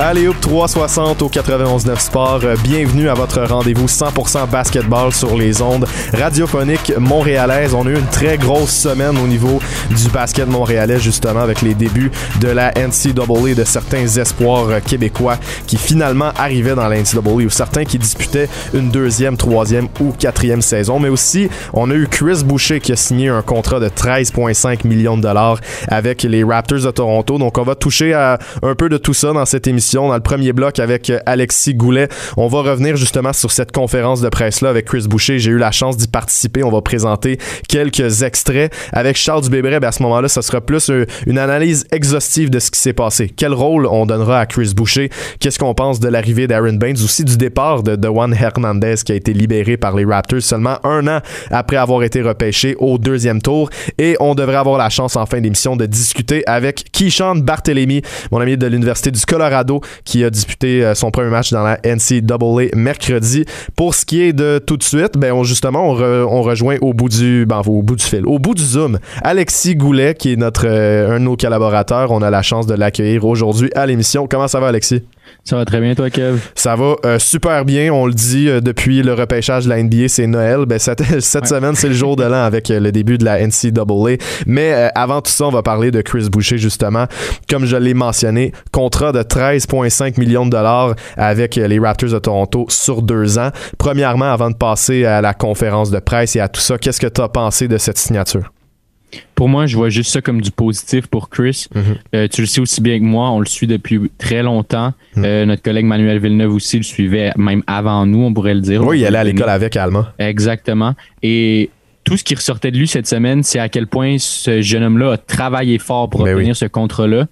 Allez Hoop 360 au 91.9 Sport. Euh, Bienvenue à votre rendez-vous 100% basketball sur les ondes radiophoniques montréalaises. On a eu une très grosse semaine au niveau du basket montréalais justement avec les débuts de la NCAA de certains espoirs euh, québécois qui finalement arrivaient dans la NCAA ou certains qui disputaient une deuxième, troisième ou quatrième saison. Mais aussi, on a eu Chris Boucher qui a signé un contrat de 13,5 millions de dollars avec les Raptors de Toronto. Donc on va toucher à un peu de tout ça dans cette émission dans le premier bloc avec euh, Alexis Goulet. On va revenir justement sur cette conférence de presse-là avec Chris Boucher. J'ai eu la chance d'y participer. On va présenter quelques extraits. Avec Charles Dubébré, ben à ce moment-là, ça sera plus euh, une analyse exhaustive de ce qui s'est passé. Quel rôle on donnera à Chris Boucher? Qu'est-ce qu'on pense de l'arrivée d'Aaron Baines? Aussi du départ de Juan Hernandez qui a été libéré par les Raptors seulement un an après avoir été repêché au deuxième tour. Et on devrait avoir la chance en fin d'émission de discuter avec Keyshawn Barthélémy, mon ami de l'Université du Colorado, qui a disputé euh, son premier match dans la NCAA mercredi. Pour ce qui est de tout de suite, ben on, justement, on, re- on rejoint au bout du ben, au bout du fil, au bout du zoom, Alexis Goulet, qui est notre euh, un de nos collaborateurs. On a la chance de l'accueillir aujourd'hui à l'émission. Comment ça va, Alexis? Ça va très bien, toi, Kev? Ça va euh, super bien. On le dit euh, depuis le repêchage de la NBA, c'est Noël. Ben, cette cette Ouais. semaine, c'est le jour de l'an avec euh, le début de la NCAA. Mais euh, avant tout ça, on va parler de Chris Boucher, justement. Comme je l'ai mentionné, contrat de 13,5 millions de dollars avec les Raptors de Toronto sur deux ans. Premièrement, avant de passer à la conférence de presse et à tout ça, qu'est-ce que tu as pensé de cette signature? Pour moi, je vois juste ça comme du positif pour Chris. Mhm. Euh, tu le sais aussi bien que moi, on le suit depuis très longtemps. Mhm. Euh, notre collègue Manuel Villeneuve aussi le suivait même avant nous, on pourrait le dire. Oui, il allait à l'école avec Alma. Exactement. Et tout ce qui ressortait de lui cette semaine, c'est à quel point ce jeune homme-là a travaillé fort pour Ben obtenir oui. ce contrat-là.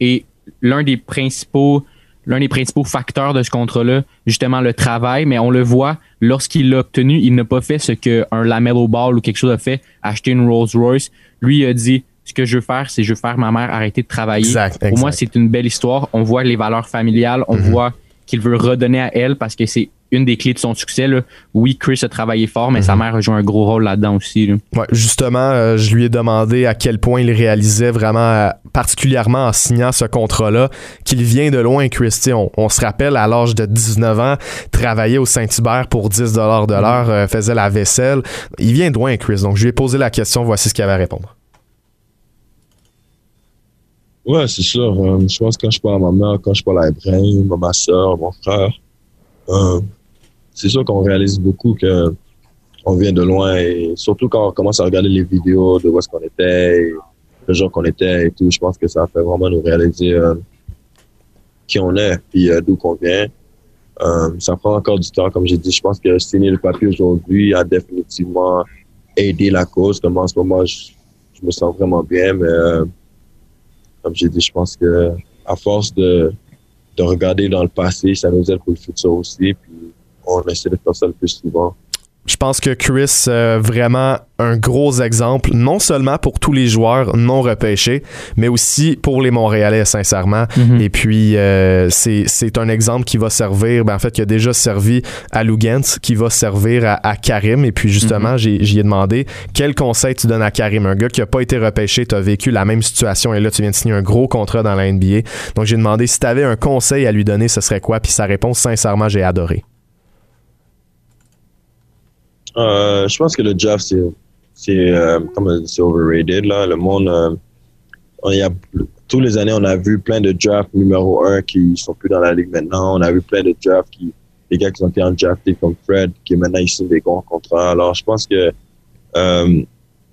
Et l'un des principaux l'un des principaux facteurs de ce contrat-là, justement le travail, mais on le voit, lorsqu'il l'a obtenu, il n'a pas fait ce qu'un Lamello Ball ou quelque chose a fait, acheter une Rolls Royce. Lui, il a dit, ce que je veux faire, c'est je veux faire ma mère arrêter de travailler. Exact, Pour moi, c'est une belle histoire. On voit les valeurs familiales, on Mhm. voit qu'il veut redonner à elle parce que c'est une des clés de son succès. Là. Oui, Chris a travaillé fort, mais sa Mhm. mère a joué un gros rôle là-dedans aussi. là. Ouais, justement, euh, je lui ai demandé à quel point il réalisait vraiment, euh, particulièrement en signant ce contrat-là, qu'il vient de loin, Christy. On, on se rappelle, à l'âge de 19 ans, travaillait au Saint-Hubert pour 10 de l'heure, euh, faisait la vaisselle. Il vient de loin, Chris. Donc, je lui ai posé la question. Voici ce qu'il avait à répondre. Ouais, c'est sûr. Euh, je pense que quand je parle à ma mère, quand je parle à Ibrahim, à ma soeur, mon frère, euh, c'est sûr qu'on réalise beaucoup que on vient de loin et surtout quand on commence à regarder les vidéos de où est-ce qu'on était, et le genre qu'on était et tout, je pense que ça fait vraiment nous réaliser euh, qui on est puis euh, d'où qu'on vient. Euh, ça prend encore du temps, comme j'ai dit. Je pense que signer le papier aujourd'hui a définitivement aidé la cause. Comme en ce moment, je, je me sens vraiment bien, mais comme j'ai dit, je pense que à force de, de regarder dans le passé, ça nous aide pour le futur aussi. On essaie de faire ça le plus souvent. Je pense que Chris, euh, vraiment un gros exemple, non seulement pour tous les joueurs non repêchés, mais aussi pour les Montréalais, sincèrement. Mhm. Et puis, euh, c'est un exemple qui va servir, ben, en fait, qui a déjà servi à Lugans, qui va servir à, à Karim. Et puis, justement, j'ai- j'y ai demandé quel conseil tu donnes à Karim, un gars qui a pas été repêché, tu as vécu la même situation et là, tu viens de signer un gros contrat dans la NBA. Donc, j'ai demandé si tu avais un conseil à lui donner, ce serait quoi? Puis sa réponse, sincèrement, j'ai adoré. Euh, je pense que le draft, c'est, c'est, euh, comme c'est overrated, là. Le monde, euh, on y a, tous les années, on a vu plein de drafts numéro un qui sont plus dans la ligue maintenant. On a vu plein de drafts qui, des gars qui ont été en drafté comme Fred, qui maintenant ils signent des grands contrats. Alors, je pense que, euh,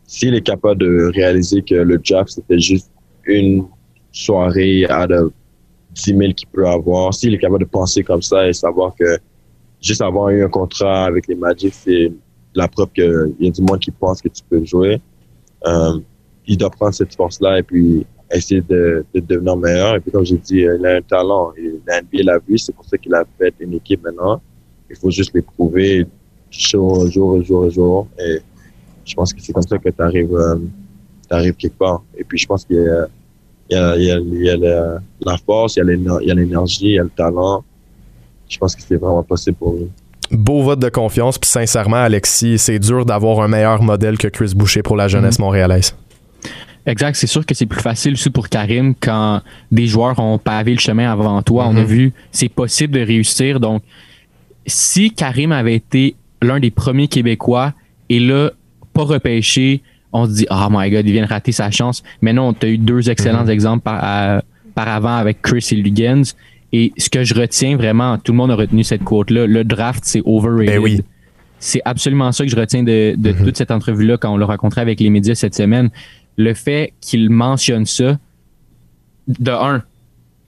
s'il est capable de réaliser que le draft, c'était juste une soirée à de 10 000 qu'il peut avoir, s'il est capable de penser comme ça et savoir que juste avoir eu un contrat avec les Magic, c'est la preuve qu'il y a du monde qui pense que tu peux jouer. Euh, il doit prendre cette force-là et puis essayer de, de devenir meilleur. Et puis, comme j'ai dit, euh, il a un talent. La NBA l'a vu, c'est pour ça qu'il a fait une équipe maintenant. Il faut juste les prouver jour, jour, jour, jour. Et je pense que c'est comme ça que tu arrives, quelque part. Et puis, je pense qu'il y y y y a la, la force, il y a l'énergie, il y a le talent. Je pense que c'est vraiment possible pour lui. Beau vote de confiance, puis sincèrement, Alexis, c'est dur d'avoir un meilleur modèle que Chris Boucher pour la jeunesse montréalaise. Exact, c'est sûr que c'est plus facile aussi pour Karim quand des joueurs ont pavé le chemin avant toi. On a Mhm. vu, c'est possible de réussir. Donc, si Karim avait été l'un des premiers Québécois et là, pas repêché, on se dit, oh my god, il vient de rater sa chance. Mais non, tu as eu deux excellents Mhm. exemples par, à- par avant avec Chris et Lugens. Et ce que je retiens vraiment, tout le monde a retenu cette quote-là, le draft, c'est overrated. Ben oui. C'est absolument ça que je retiens de, de Mhm. toute cette entrevue-là quand on l'a rencontré avec les médias cette semaine. Le fait qu'il mentionne ça, de un,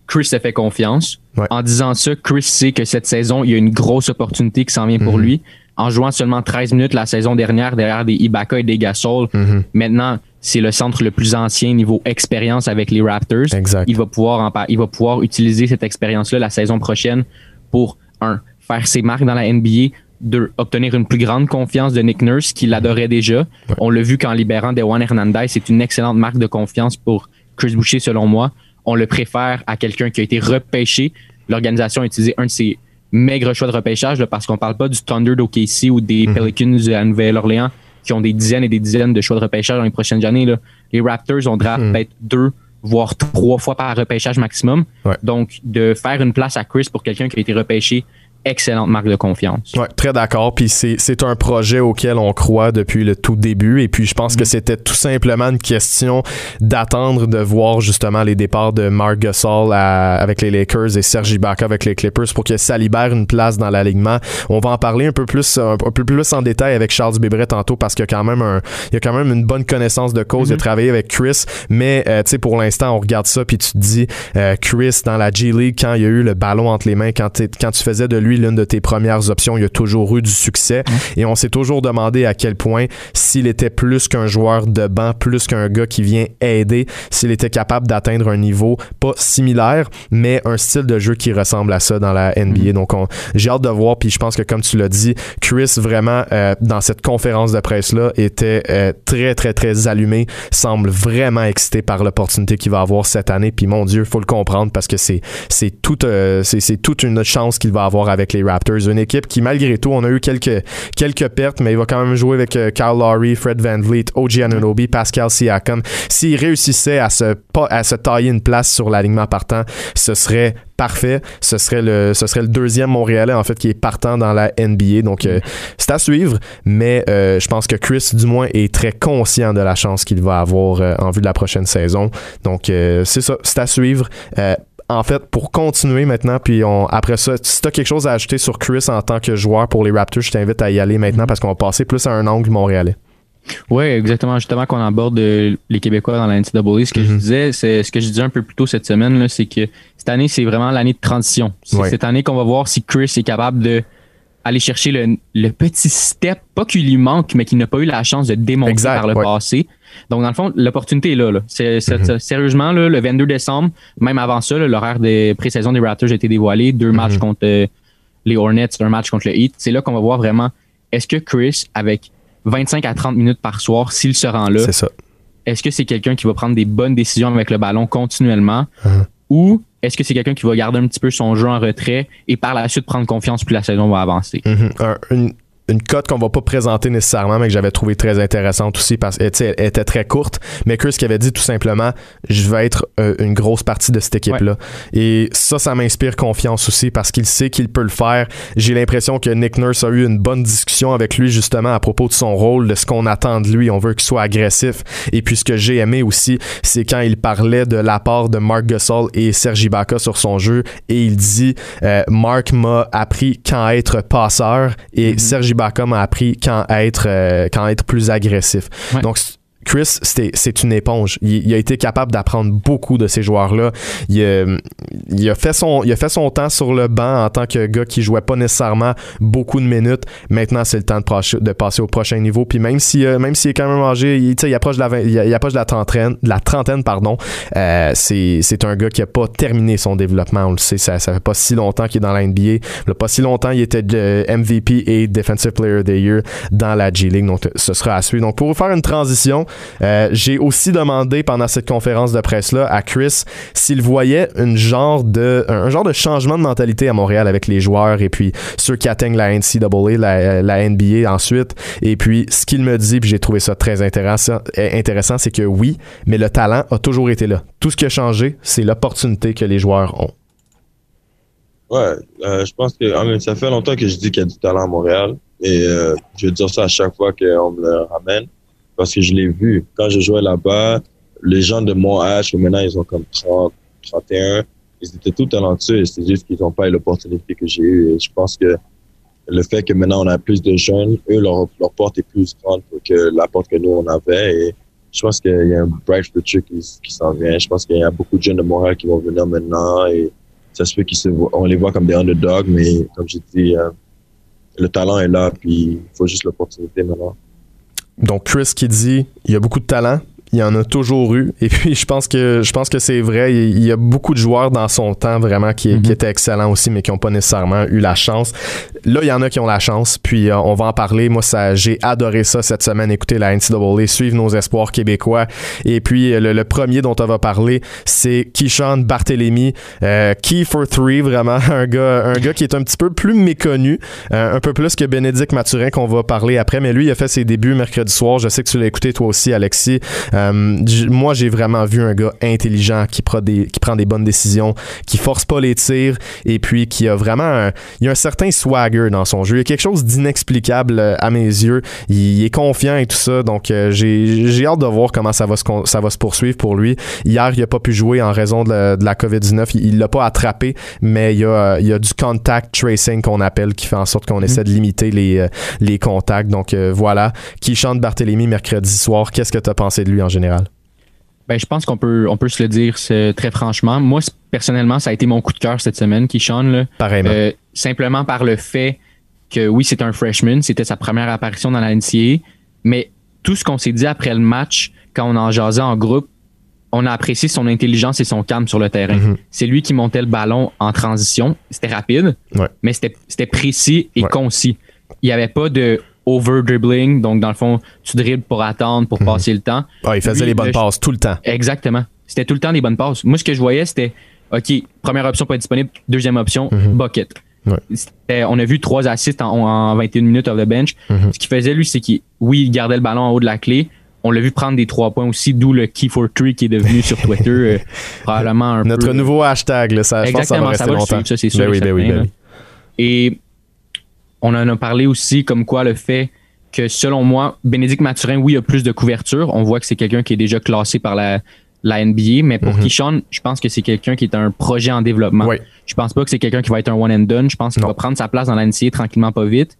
Chris se fait confiance. Ouais. En disant ça, Chris sait que cette saison, il y a une grosse opportunité qui s'en vient pour Mhm. lui. En jouant seulement 13 minutes la saison dernière derrière des Ibaka et des Gasol, Mhm. maintenant, c'est le centre le plus ancien niveau expérience avec les Raptors. Exact. Il va pouvoir en par- il va pouvoir utiliser cette expérience-là la saison prochaine pour un faire ses marques dans la NBA, deux obtenir une plus grande confiance de Nick Nurse qui l'adorait déjà. On l'a vu qu'en libérant Dewan Hernandez, c'est une excellente marque de confiance pour Chris Boucher selon moi. On le préfère à quelqu'un qui a été repêché. L'organisation a utilisé un de ses maigres choix de repêchage là, parce qu'on parle pas du Thunder d'OKC ou des Pelicans à Nouvelle-Orléans qui ont des dizaines et des dizaines de choix de repêchage dans les prochaines années. Là. Les Raptors ont draft peut-être deux voire trois fois par repêchage maximum. Ouais. Donc, de faire une place à Chris pour quelqu'un qui a été repêché, excellente marque de confiance. Ouais, très d'accord. Puis c'est, c'est un projet auquel on croit depuis le tout début. Et puis je pense que c'était tout simplement une question d'attendre de voir justement les départs de Mark Gasol à- avec les Lakers et Serge Ibaka avec les Clippers pour que ça libère une place dans l'alignement. On va en parler un peu plus, un, peu plus en détail avec Charles Bébret tantôt parce qu'il y a quand même un, il y a quand même une bonne connaissance de cause. Il a travaillé avec Chris, mais euh, tu sais pour l'instant on regarde ça puis tu te dis euh, Chris dans la G League quand il y a eu le ballon entre les mains quand, quand tu faisais de lui l'une de tes premières options, il a toujours eu du succès. Et on s'est toujours demandé à quel point s'il était plus qu'un joueur de banc, plus qu'un gars qui vient aider, s'il était capable d'atteindre un niveau pas similaire, mais un style de jeu qui ressemble à ça dans la NBA. Donc on- j'ai hâte de voir puis je pense que comme tu l'as dit, Chris vraiment euh, dans cette conférence de presse là était euh, très très très allumé, semble vraiment excité par l'opportunité qu'il va avoir cette année. Puis mon dieu, faut le comprendre parce que c'est c'est tout euh, c'est c'est toute une chance qu'il va avoir avec les Raptors, une équipe qui malgré tout, on a eu quelques quelques pertes mais il va quand même jouer avec euh, Kyle Lowry, Fred VanVleet, OG Anunoby, Pascal Siakam. S'il réussissait à se à se tailler une place sur l'alignement partant, ce serait parfait. Ce serait le ce serait le deuxième Montréalais en fait qui est partant dans la NBA. Donc euh, c'est à suivre, mais euh, je pense que Chris du moins est très conscient de la chance qu'il va avoir en vue de la prochaine saison. Donc c'est ça, c'est à suivre. En fait, pour continuer maintenant, puis on, après ça, si tu as quelque chose à ajouter sur Chris en tant que joueur pour les Raptors, je t'invite à y aller maintenant parce qu'on va passer plus à un angle montréalais. Oui, exactement. Justement, qu'on aborde euh, les Québécois dans la NCAA, ce que je Mhm. disais, c'est ce que je disais un peu plus tôt cette semaine, là, c'est que cette année, c'est vraiment l'année de transition. C'est Ouais. cette année qu'on va voir si Chris est capable de aller chercher le, le petit step, pas qu'il lui manque, mais qu'il n'a pas eu la chance de démontrer Exact, par le ouais. passé. Donc, dans le fond, l'opportunité est là. là. C'est, Sérieusement, là, le 22 décembre, même avant ça, là, l'horaire des pré-saison des Raptors a été dévoilé. Deux matchs contre euh, les Hornets, un match contre le Heat. C'est là qu'on va voir vraiment, est-ce que Chris, avec 25 à 30 minutes par soir, s'il se rend là, C'est ça. est-ce que c'est quelqu'un qui va prendre des bonnes décisions avec le ballon continuellement? Uh-huh. Ou est-ce que c'est quelqu'un qui va garder un petit peu son jeu en retrait et par la suite prendre confiance plus la saison va avancer? Mhm. Une, une cote qu'on va pas présenter nécessairement, mais que j'avais trouvé très intéressante aussi parce qu'elle elle était très courte. Mais Chris qui avait dit tout simplement, je vais être euh, une grosse partie de cette équipe-là. Et ça, ça m'inspire confiance aussi parce qu'il sait qu'il peut le faire. J'ai l'impression que Nick Nurse a eu une bonne discussion avec lui justement à propos de son rôle, de ce qu'on attend de lui. On veut qu'il soit agressif. Et puis ce que j'ai aimé aussi, c'est quand il parlait de l'apport de Mark Gasol et Serge Ibaka sur son jeu et il dit euh, Mark m'a appris quand être passeur et Serge Ibaka m'a appris quand être euh, quand être plus agressif. Ouais. Donc Chris, c'est une éponge. Il, a été capable d'apprendre beaucoup de ces joueurs-là. Il, a- il a fait son, il a fait son temps sur le banc en tant que gars qui jouait pas nécessairement beaucoup de minutes. Maintenant, c'est le temps de, passer- au prochain niveau. Puis même si, euh, même s'il est quand même âgé, il, il approche de la, vingt- il, il approche de la trentaine, la trentaine, pardon. euh, c'est, un gars qui a pas terminé son développement. On le sait, ça, ça fait pas si longtemps qu'il est dans la NBA. Il pas si longtemps, il était MVP et Defensive Player of the Year dans la G League. Donc, ce sera à suivre. Donc, pour faire une transition, Euh, j'ai aussi demandé pendant cette conférence de presse-là à Chris s'il voyait genre de, un genre de changement de mentalité à Montréal avec les joueurs et puis ceux qui atteignent la NCAA, la, la NBA ensuite. Et puis, ce qu'il me dit, puis j'ai trouvé ça très intéressant, intéressant c'est que oui, mais le talent a toujours été là. Tout ce qui a changé, c'est l'opportunité que les joueurs ont. Ouais, euh, je pense que ça fait longtemps que je dis qu'il y a du talent à Montréal. Et euh, je vais dire ça à chaque fois qu'on me le ramène. Parce que je l'ai vu. Quand je jouais là-bas, les gens de mon âge, maintenant ils ont comme 30, 31, ils étaient tout talentueux. C'est juste qu'ils n'ont pas eu l'opportunité que j'ai eue. Et je pense que le fait que maintenant on a plus de jeunes, eux, leur, leur porte est plus grande que la porte que nous on avait. Et je pense qu'il y a un bright future qui, qui s'en vient. Je pense qu'il y a beaucoup de jeunes de Montréal qui vont venir maintenant. Et ça se fait qu'on les voit comme des underdogs, mais comme j'ai dit, euh, le talent est là, puis il faut juste l'opportunité maintenant. Donc Chris qui dit, il y a beaucoup de talent, il y en a toujours eu. Et puis, je pense que je pense que c'est vrai. Il y a beaucoup de joueurs dans son temps vraiment qui, qui mhm. étaient excellents aussi, mais qui n'ont pas nécessairement eu la chance. Là, il y en a qui ont la chance. Puis, euh, on va en parler. Moi, ça, j'ai adoré ça cette semaine, écouter la NCAA, suivre nos espoirs québécois. Et puis, le, premier dont on va parler, c'est Keyshawn Barthélémy, euh, Key for Three, vraiment un gars, un gars qui est un petit peu plus méconnu, euh, un peu plus que Bénédicte Mathurin qu'on va parler après. Mais lui, il a fait ses débuts mercredi soir. Je sais que tu l'as écouté toi aussi, Alexis. Euh, moi, j'ai vraiment vu un gars intelligent qui prend des, qui prend des bonnes décisions, qui force pas les tirs et puis qui a vraiment un, il y a un certain swagger dans son jeu. Il y a quelque chose d'inexplicable euh, à mes yeux. Il, est confiant et tout ça. Donc, euh, j'ai hâte de voir comment ça va, se, ça va se poursuivre pour lui. Hier, il a pas pu jouer en raison de la, COVID-19. Il l'a pas attrapé, mais il y a, il y a du contact tracing qu'on appelle qui fait en sorte qu'on mm-hmm. essaie de limiter les, les contacts. Donc, voilà. Qui chante Barthélemy mercredi soir. Qu'est-ce que tu as pensé de lui en général? Ben, je pense qu'on peut, on peut se le dire très franchement. Moi, personnellement, ça a été mon coup de cœur cette semaine, Keyshawn. Là. Pareillement. Euh, simplement par le fait que oui, c'est un freshman, c'était sa première apparition dans la NCAA, mais tout ce qu'on s'est dit après le match, quand on en jasait en groupe, on a apprécié son intelligence et son calme sur le terrain. Mm-hmm. C'est lui qui montait le ballon en transition. C'était rapide, mais c'était précis et concis. Il n'y avait pas de over dribbling. Donc, dans le fond, tu dribbles pour attendre, pour mhm. passer le temps. Ah, il faisait les bonnes passes tout le temps. Exactement. C'était tout le temps les bonnes passes. Moi, ce que je voyais, c'était OK, première option pas disponible, deuxième option, mhm. bucket. On a vu trois assists en, 21 minutes off the bench. Mhm. Ce qu'il faisait, lui, c'est qu'il, oui, il gardait le ballon en haut de la clé. On l'a vu prendre des trois points aussi, d'où le Key for Three qui est devenu sur Twitter euh, probablement un Notre nouveau hashtag, là, ça, Exactement, je pense que ça va rester longtemps. ça, c'est sûr. Ben oui, ben oui, Et on en a parlé aussi comme quoi le fait que selon moi, Bénédicte Mathurin, oui, a plus de couverture. On voit que c'est quelqu'un qui est déjà classé par la, la NBA, mais pour mm je pense que c'est quelqu'un qui est un projet en développement. Oui. Je pense pas que c'est quelqu'un qui va être un one and done. Je pense qu'il va prendre sa place dans la NCAA tranquillement, pas vite.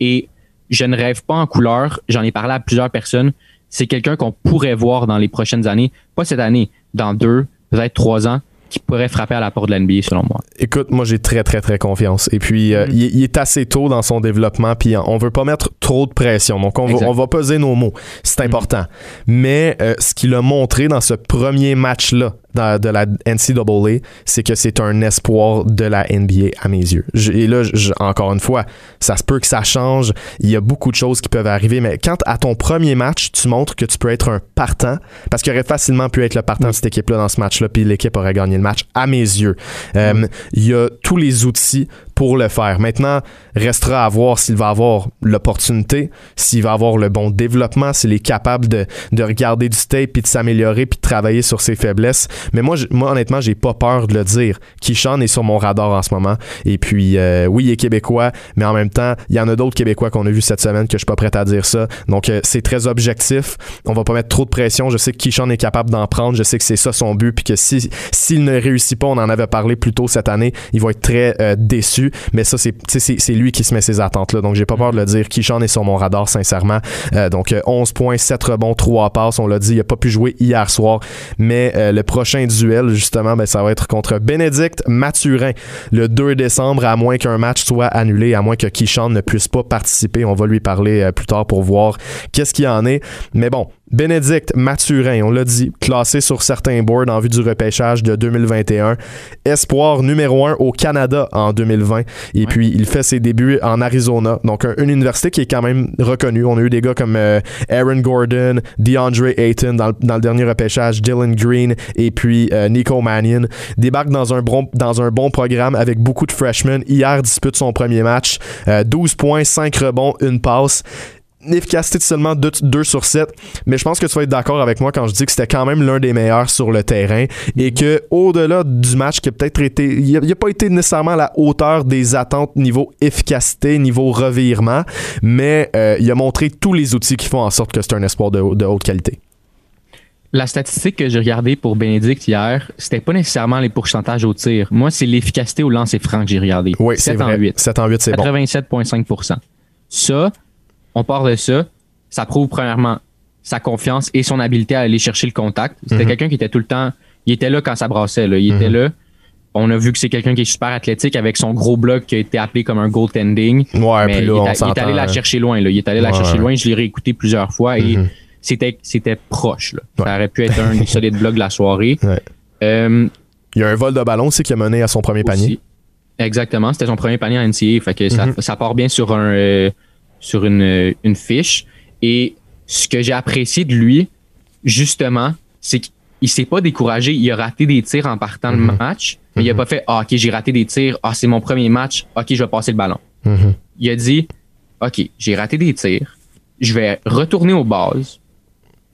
Et je ne rêve pas en couleur. J'en ai parlé à plusieurs personnes. C'est quelqu'un qu'on pourrait voir dans les prochaines années, pas cette année, dans deux, peut-être trois ans, qui pourrait frapper à la porte de l'NBA selon moi. Écoute, moi j'ai très très très confiance. Et puis euh, mm-hmm. il, est assez tôt dans son développement, puis on veut pas mettre trop de pression. Donc on, va, on va, peser nos mots, c'est mm-hmm. important. Mais euh, ce qu'il a montré dans ce premier match là de la NCAA, c'est que c'est un espoir de la NBA à mes yeux. et là, encore une fois, ça se peut que ça change. Il y a beaucoup de choses qui peuvent arriver, mais quand à ton premier match, tu montres que tu peux être un partant, parce qu'il aurait facilement pu être le partant de cette équipe-là dans ce match-là, puis l'équipe aurait gagné le match, à mes yeux. Euh, il y a tous les outils pour le faire. Maintenant, restera à voir s'il va avoir l'opportunité, s'il va avoir le bon développement, s'il est capable de, de regarder du tape puis de s'améliorer puis de travailler sur ses faiblesses. Mais moi, moi honnêtement, j'ai pas peur de le dire. Kishan est sur mon radar en ce moment. Et puis, euh, oui, il est québécois, mais en même temps, il y en a d'autres Québécois qu'on a vu cette semaine que je suis pas prêt à dire ça. Donc, euh, c'est très objectif. On va pas mettre trop de pression. Je sais que Kishan est capable d'en prendre. Je sais que c'est ça son but. Puis que si s'il ne réussit pas, on en avait parlé plus tôt cette année, il va être très euh, déçu. Mais ça, c'est lui qui se met ses attentes-là. Donc, j'ai pas peur de le dire. Kishan est sur mon radar, sincèrement. Euh, donc, 11 euh, points, 7 rebonds, 3 passes. On l'a dit, il a pas pu jouer hier soir. Mais euh, le prochain duel, justement, ben, ça va être contre Bénédicte Mathurin le 2 décembre, à moins qu'un match soit annulé, à moins que Kishan ne puisse pas participer. On va lui parler plus tard pour voir qu'est-ce qu'il en est. Mais bon, Bénédicte Mathurin, on l'a dit, classé sur certains boards en vue du repêchage de 2021. Espoir numéro un au Canada en 2020. Et puis, il fait ses débuts en Arizona. Donc, une université qui est quand même reconnue. On a eu des gars comme euh, Aaron Gordon, DeAndre Ayton dans, le dernier repêchage, Dylan Green et puis euh, Nico Mannion. Débarque dans un, bon, dans un bon programme avec beaucoup de freshmen. Hier, dispute son premier match. 12 euh, points, 5 rebonds, une passe efficacité de seulement 2, sur 7, mais je pense que tu vas être d'accord avec moi quand je dis que c'était quand même l'un des meilleurs sur le terrain et que au-delà du match qui a peut-être été il n'a pas été nécessairement à la hauteur des attentes niveau efficacité, niveau revirement, mais euh, il a montré tous les outils qui font en sorte que c'est un espoir de, haute qualité. La statistique que j'ai regardée pour Bénédicte hier, c'était pas nécessairement les pourcentages au tir. Moi, c'est l'efficacité au lancer franc que j'ai regardé. Oui, c'est vrai. En 8. 7 en 8, c'est bon. 87,5% Ça, on part de ça, ça prouve premièrement sa confiance et son habileté à aller chercher le contact. C'était mhm. quelqu'un qui était tout le temps, il était là quand ça brassait, il était mhm. là. On a vu que c'est quelqu'un qui est super athlétique avec son gros bloc qui a été appelé comme un goaltending. Ouais, mais il, est, allé la chercher loin. Là. Il est allé la chercher loin. Je l'ai réécouté plusieurs fois et mhm. c'était, c'était proche. Ça aurait pu être un des solides blocs de la soirée. Euh, il y a un vol de ballon aussi qui a mené à son premier panier. Exactement. C'était son premier panier en NCA. Fait que ça, part bien sur un. Euh, sur une, une fiche. Et ce que j'ai apprécié de lui, justement, c'est qu'il s'est pas découragé. Il a raté des tirs en partant le mhm. match, mais il a mhm. pas fait ah, OK, j'ai raté des tirs. Ah, c'est mon premier match. OK, je vais passer le ballon. Mhm. Il a dit OK, j'ai raté des tirs. Je vais retourner aux bases,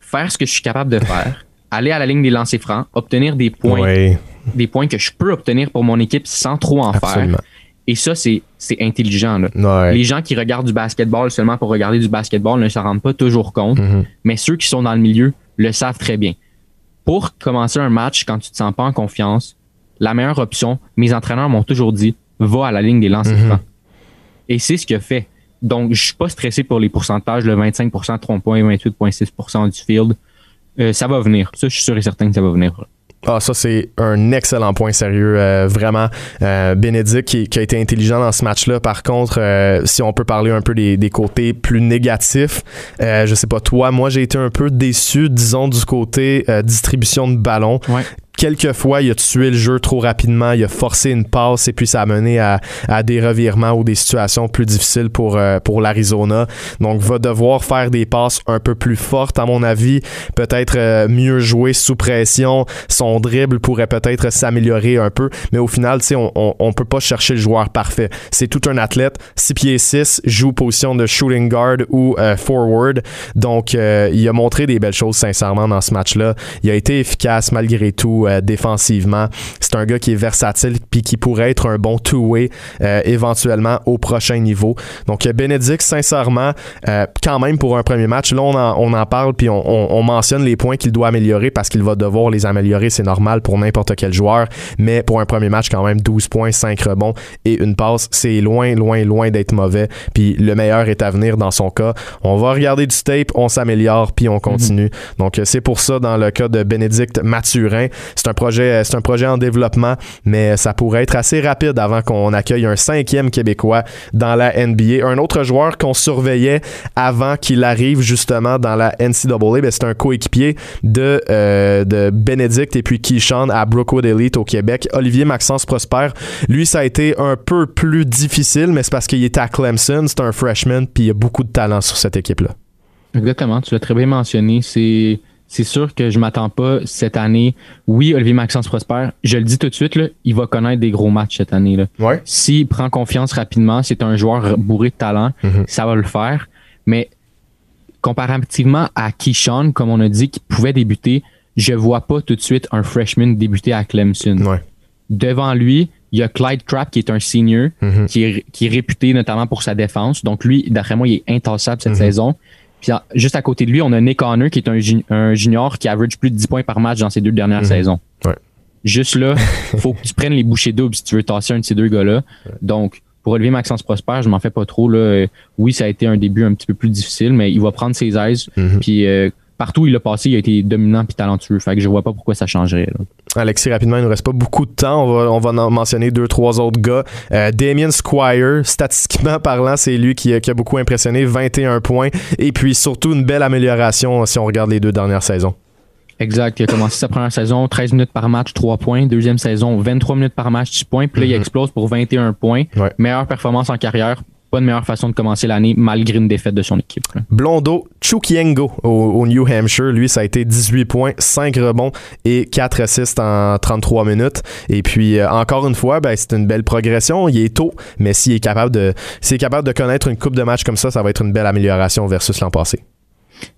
faire ce que je suis capable de faire, aller à la ligne des lancers francs, obtenir des points, des points que je peux obtenir pour mon équipe sans trop en faire. Et ça, c'est, intelligent. Les gens qui regardent du basketball seulement pour regarder du basketball ne s'en rendent pas toujours compte, mm-hmm. mais ceux qui sont dans le milieu le savent très bien. Pour commencer un match quand tu te sens pas en confiance, la meilleure option, mes entraîneurs m'ont toujours dit, va à la ligne des lancers mm-hmm. francs. Et c'est ce a fait. Donc, je suis pas stressé pour les pourcentages, le 25% 3 points, 28,6% du field. Euh, ça va venir. Ça, je suis sûr et certain que ça va venir. Ah, ça, c'est un excellent point sérieux. Euh, vraiment, euh, Bénédicte qui, a été intelligent dans ce match-là. Par contre, euh, si on peut parler un peu des, des côtés plus négatifs, euh, je sais pas toi, moi j'ai été un peu déçu, disons, du côté distribution de ballon. Ouais quelquefois, il a tué le jeu trop rapidement, il a forcé une passe et puis ça a mené à, des revirements ou des situations plus difficiles pour, euh, pour l'Arizona. Donc, va devoir faire des passes un peu plus fortes, à mon avis. Peut-être euh, mieux jouer sous pression. Son dribble pourrait peut-être s'améliorer un peu. Mais au final, sais, on, on, peut pas chercher le joueur parfait. C'est tout un athlète. 6 pieds 6, joue position de shooting guard ou euh, forward. Donc, il a montré des belles choses, sincèrement, dans ce match-là. Il a été efficace malgré tout. Euh, défensivement. C'est un gars qui est versatile puis qui pourrait être un bon two-way euh, éventuellement au prochain niveau. Donc Bénédicte, sincèrement, euh, quand même pour un premier match, là on en, on en parle puis on, on, mentionne les points qu'il doit améliorer parce qu'il va devoir les améliorer, c'est normal pour n'importe quel joueur, mais pour un premier match quand même 12 points, 5 rebonds et une passe, c'est loin, loin, loin d'être mauvais. Puis le meilleur est à venir dans son cas. On va regarder du tape, on s'améliore puis on continue. Mm-hmm. Donc c'est pour ça dans le cas de Bénédicte Mathurin, c'est un projet, euh, c'est un projet en développement, mais ça pourrait être assez rapide avant qu'on accueille un cinquième Québécois dans la NBA. Un autre joueur qu'on surveillait avant qu'il arrive justement dans la NCAA, ben c'est un coéquipier de, euh, de Benedict et puis Keyshawn à Brookwood Elite au Québec. Olivier Maxence Prosper, lui, ça a été un peu plus difficile, mais c'est parce qu'il était à Clemson, c'est un freshman, puis il y a beaucoup de talent sur cette équipe-là. Exactement, tu l'as très bien mentionné. C'est c'est sûr que je m'attends pas cette année. Oui, Olivier Maxence Prosper, je le dis tout de suite, là, il va connaître des gros matchs cette année. Là. Ouais. S'il prend confiance rapidement, c'est un joueur bourré de talent, mm-hmm. ça va le faire. Mais comparativement à Keyshawn, comme on a dit, qui pouvait débuter, je vois pas tout de suite un freshman débuter à Clemson. Ouais. Devant lui, il y a Clyde Trapp qui est un senior, mm-hmm. qui, est, qui, est, réputé notamment pour sa défense. Donc lui, d'après moi, il est intassable cette mm-hmm. saison. Puis juste à côté de lui, on a Nick Honor qui est un, junior qui average plus de 10 points par match dans ses deux dernières mhm. saisons. Juste là, faut que tu prennes les bouchées doubles si tu veux tasser un de ces deux gars-là. Donc, pour relever Maxence Prosper, je m'en fais pas trop. Là. Oui, ça a été un début un petit peu plus difficile, mais il va prendre ses aises. Mhm. Puis, euh, partout où il a passé, il a été dominant puis talentueux. Fait que je vois pas pourquoi ça changerait. Alexis, rapidement, il nous reste pas beaucoup de temps. On va, en mentionner deux, trois autres gars. Euh, Damien Squire, statistiquement parlant, c'est lui qui, qui, a beaucoup impressionné, 21 points. Et puis surtout une belle amélioration si on regarde les deux dernières saisons. Exact. Il a commencé sa première saison, 13 minutes par match, 3 points. Deuxième saison, 23 minutes par match, 6 points. Puis là, il mhm. explose pour 21 points. Meilleure performance en carrière pas de meilleure façon de commencer l'année malgré une défaite de son équipe. Blondo Chukiengo au, New Hampshire, lui, ça a été 18 points, 5 rebonds et 4 assists en 33 minutes. Et puis, euh, encore une fois, ben, c'est une belle progression. Il est tôt, mais s'il est capable de, s'il est capable de connaître une coupe de match comme ça, ça va être une belle amélioration versus l'an passé.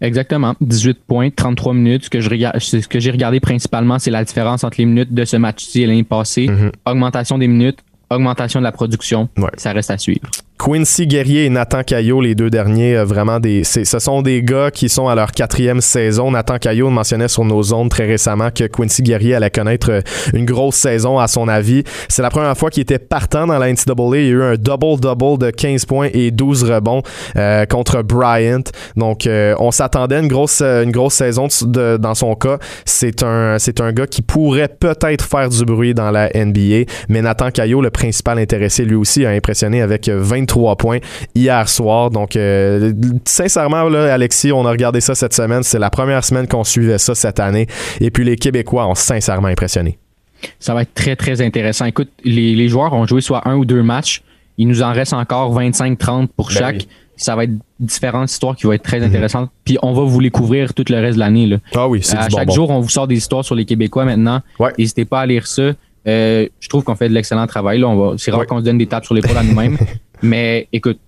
Exactement. 18 points, 33 minutes. Ce que, je regarde, ce que j'ai regardé principalement, c'est la différence entre les minutes de ce match-ci et l'année passée. Mm-hmm. Augmentation des minutes, augmentation de la production. Ça reste à suivre. Quincy Guerrier et Nathan Caillot, les deux derniers, euh, vraiment des, ce sont des gars qui sont à leur quatrième saison. Nathan Caillot mentionnait sur nos ondes très récemment que Quincy Guerrier allait connaître euh, une grosse saison à son avis. C'est la première fois qu'il était partant dans la NCAA. Il y a eu un double-double de 15 points et 12 rebonds euh, contre Bryant. Donc, on s'attendait à une grosse, une grosse saison dans son cas. C'est un, un gars qui pourrait peut-être faire du bruit dans la NBA. Mais Nathan Caillot, le principal intéressé, lui aussi, a impressionné avec 20 trois points hier soir. Donc, euh, sincèrement, là, Alexis, on a regardé ça cette semaine. C'est la première semaine qu'on suivait ça cette année. Et puis, les Québécois ont sincèrement impressionné. Ça va être très, très intéressant. Écoute, les, joueurs ont joué soit un ou deux matchs. Il nous en reste encore 25-30 pour ben chaque. Ça va être différentes histoires qui vont être très mhm. intéressantes. Puis on va vous les couvrir tout le reste de l'année. Ah oui, c'est À chaque jour, on vous sort des histoires sur les Québécois maintenant. N'hésitez pas à lire ça. Euh, je trouve qu'on fait de l'excellent travail. Là. On va, c'est rare qu'on se donne des tapes sur l'épaule à nous-mêmes. Mais écoute,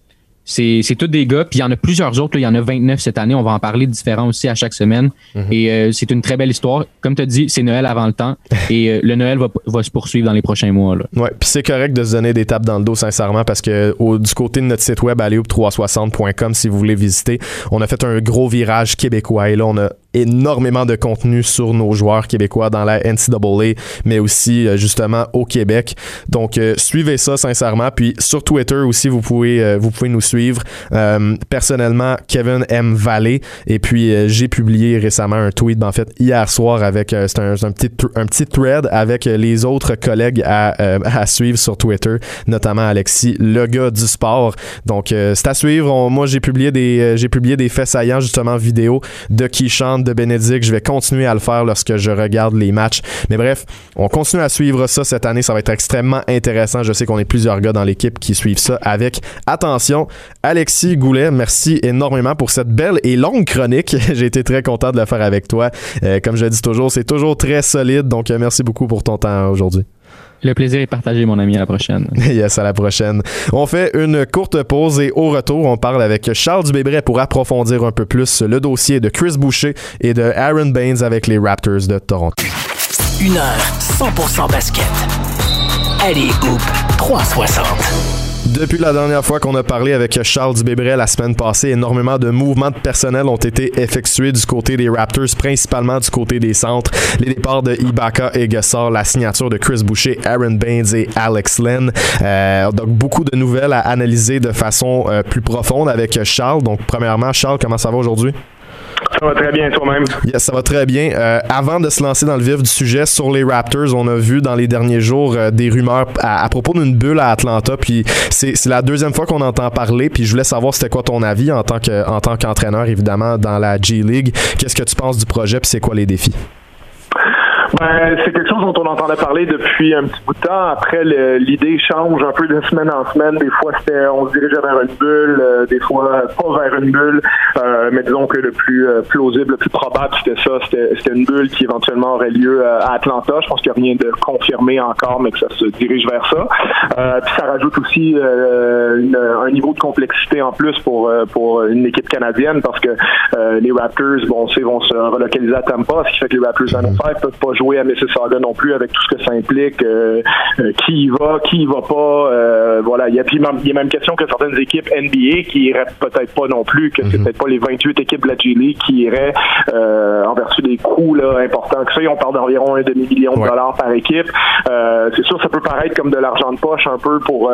c'est, c'est tous des gars, puis il y en a plusieurs autres. il y en a 29 cette année. On va en parler différents aussi à chaque semaine. Mhm. Et euh, c'est une très belle histoire. Comme tu as dit, c'est Noël avant le temps. Et euh, le Noël va, va, se poursuivre dans les prochains mois. Là. Ouais, puis c'est correct de se donner des tapes dans le dos, sincèrement, parce que du côté de notre site web, alleyhoop360.com, si vous voulez visiter, on a fait un gros virage québécois. Et là, on a énormément de contenu sur nos joueurs québécois dans la NCAA, mais aussi euh, justement au Québec. Donc euh, suivez ça sincèrement. Puis sur Twitter aussi, vous pouvez euh, vous pouvez nous suivre. personnellement, Kevin M Valley. Et puis j'ai publié récemment un tweet, en fait hier soir avec c'est un, petit un petit thread avec les autres collègues à, à suivre sur Twitter, notamment Alexis, le gars du sport. Donc c'est à suivre. moi j'ai publié des j'ai publié des faits saillants justement vidéo de qui chante de Bénédicte. Je vais continuer à le faire lorsque je regarde les matchs. Mais bref, on continue à suivre ça cette année. Ça va être extrêmement intéressant. Je sais qu'on est plusieurs gars dans l'équipe qui suivent ça avec attention. Alexis Goulet, merci énormément pour cette belle et longue chronique. J'ai été très content de la faire avec toi. Euh, comme je dis toujours, c'est toujours très solide. Donc, euh, merci beaucoup pour ton temps aujourd'hui. Le plaisir est partagé, mon ami. À la prochaine. yes, à la prochaine. On fait une courte pause et au retour, on parle avec Charles Dubébret pour approfondir un peu plus le dossier de Chris Boucher et de Aaron Baines avec les Raptors de Toronto. Une heure 100% basket. Allez, Hoop 360. Depuis la dernière fois qu'on a parlé avec Charles Dubébret la semaine passée, énormément de mouvements de personnel ont été effectués du côté des Raptors, principalement du côté des centres. Les départs de Ibaka et Gassar, la signature de Chris Boucher, Aaron Baines et Alex Lynn. Euh, donc beaucoup de nouvelles à analyser de façon euh, plus profonde avec Charles. Donc premièrement, Charles, comment ça va aujourd'hui? Ça va très bien, toi-même? Yes, ça va très bien. Euh, avant de se lancer dans le vif du sujet sur les Raptors, on a vu dans les derniers jours euh, des rumeurs à, propos d'une bulle à Atlanta. Puis c'est la deuxième fois qu'on entend parler. Puis je voulais savoir c'était quoi ton avis en tant que en tant qu'entraîneur évidemment dans la G League. Qu'est-ce que tu penses du projet? Puis c'est quoi les défis? C'est quelque chose dont on entendait parler depuis un petit bout de temps. Après, l'idée change un peu de semaine en semaine. Des fois, c'était on se dirigeait vers une bulle, euh, des fois pas vers une bulle. Euh, mais disons que le plus euh, plausible, le plus probable, c'était ça. C'était une bulle qui éventuellement aurait lieu à Atlanta. Je pense qu'il n'y a rien de confirmé encore, mais que ça se dirige vers ça. puis ça rajoute aussi un niveau de complexité en plus pour une équipe canadienne parce que les Raptors, bon, on vont se relocaliser à Tampa, ce qui fait que les Raptors à peuvent pas jouer à Mississauga non plus avec tout ce que ça implique, qui y va, qui y va pas. voilà, il y a puis il y a même question que certaines équipes NBA qui iraient peut-être pas non plus, que c'est mhm. peut-être pas les 28 équipes de la G League qui iraient en vertu des coûts là, importants que ça. on parle d'environ un demi-million de dollars par équipe. c'est sûr, ça peut paraître comme de l'argent de poche un peu pour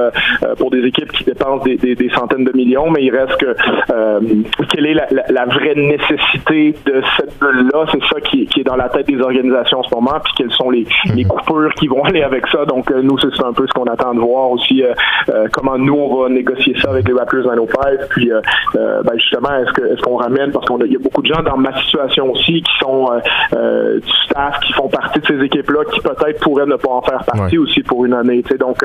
pour des équipes qui dépensent des, des, centaines de millions, mais il reste que quelle est la, la, vraie nécessité de cette bulle-là, c'est ça qui, qui, est dans la tête des organisations ce moment, puis quelles sont les, mhm. les coupures qui vont aller avec ça. Donc euh, nous, c'est un peu ce qu'on attend de voir aussi, euh, euh, comment nous on va négocier ça avec les Raptors 905. Puis ben, justement, est-ce qu'on ramène parce qu'on y a beaucoup de gens dans ma situation aussi qui sont du staff qui font partie de ces équipes-là qui peut-être pourraient ne pas en faire partie aussi pour une année. Donc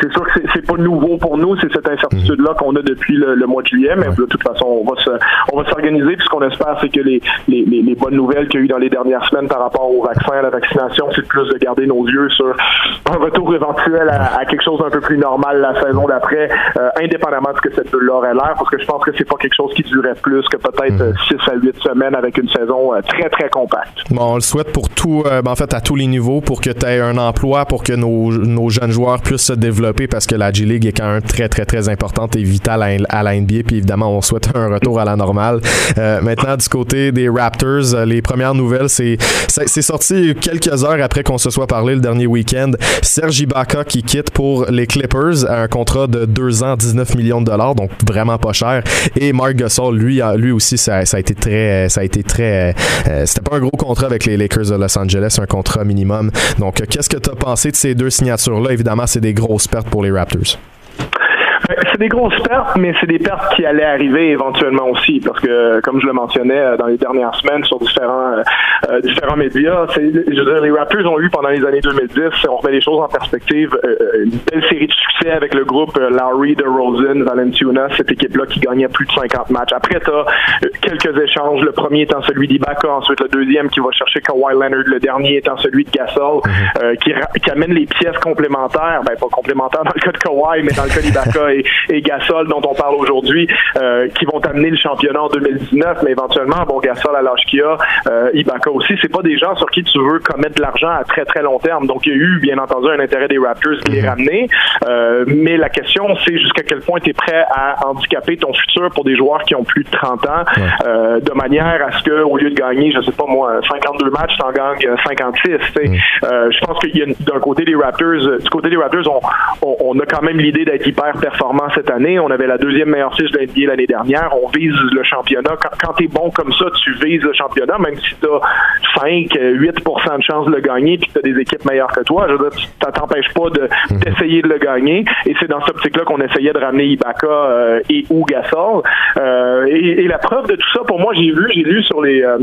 c'est sûr que c'est pas nouveau pour nous, c'est cette incertitude-là qu'on a depuis le, mois de juillet, mais de toute façon, on va se on va s'organiser. Puis ce qu'on espère, c'est que les, les, les, bonnes nouvelles qu'il y a eu dans les dernières semaines par rapport au vaccin, à la vaccination, c'est plus de garder nos yeux sur un retour éventuel à, quelque chose d'un peu plus normal la saison d'après, euh, indépendamment de ce que cette bulle aurait l'air, parce que je pense que c'est pas quelque chose qui durerait plus que peut-être 6 mm. à 8 semaines avec une saison euh, très, très compacte. Bon, on le souhaite pour tout, euh, ben, en fait, à tous les niveaux, pour que tu aies un emploi, pour que nos, nos, jeunes joueurs puissent se développer, parce que la G-League est quand même très, très, très importante et vitale à, à la NBA, puis évidemment, on souhaite un retour à la normale. Euh, maintenant, du côté des Raptors, euh, les premières nouvelles, c'est c'est quelques heures après qu'on se soit parlé le dernier week-end. Serge Ibaka qui quitte pour les Clippers un contrat de 2 ans, 19 millions de dollars, donc vraiment pas cher. Et Mark Gasol, lui, lui aussi, ça, a été très, ça a été très, euh, c'était pas un gros contrat avec les Lakers de Los Angeles, un contrat minimum. Donc, qu'est-ce que tu as pensé de ces deux signatures-là? Évidemment, c'est des grosses pertes pour les Raptors c'est des grosses pertes, mais c'est des pertes qui allaient arriver éventuellement aussi, parce que, comme je le mentionnais euh, dans les dernières semaines sur différents euh, euh, différents médias, je veux dire, les Raptors ont eu pendant les années 2010, on remet les choses en perspective, une belle série de succès avec le groupe Lowry, DeRozan, Valentuna, cette équipe-là qui gagnait plus de 50 matchs. Après, tu as quelques échanges, le premier étant celui d'Ibaka, ensuite le deuxième qui va chercher Kawhi Leonard, le dernier étant celui de Gasol, mhm. qui, qui amène les pièces complémentaires, ben pas complémentaires dans le cas de Kawhi, mais dans le cas d'Ibaka et, et Gasol dont on parle aujourd'hui, euh, qui vont amener le championnat en 2019, mais éventuellement, bon, Gasol à l'âge qu'il a, euh, Ibaka aussi, c'est pas des gens sur qui tu veux commettre de l'argent à très très long terme. Donc il y a eu, bien entendu, un intérêt des Raptors de les mhm. ramener, euh, mais la question, c'est jusqu'à quel point tu es prêt à handicaper ton futur pour des joueurs qui ont plus de 30 ans, euh, de manière à ce que, au lieu de gagner, je sais pas moi, 52 matchs, t'en gagnes 56. Mhm. Euh, je pense qu'il y a d'un côté des Raptors, du côté des Raptors, on, on, on a quand même l'idée d'être hyper performant cette année. On avait la deuxième meilleure fiche de l'NBA l'année dernière. On vise le championnat. Quand, quand tu es bon comme ça, tu vises le championnat, même si tu as 5, 8 de chance de le gagner puis que tu as des équipes meilleures que toi. Je veux dire, ça t'empêche pas mhm. d'essayer de, le gagner. Et c'est dans cette optique-là qu'on essayait de ramener Ibaka euh, et ou Gasol. Euh, et, la preuve de tout ça, pour moi, j'ai vu, j'ai lu sur les... Euh,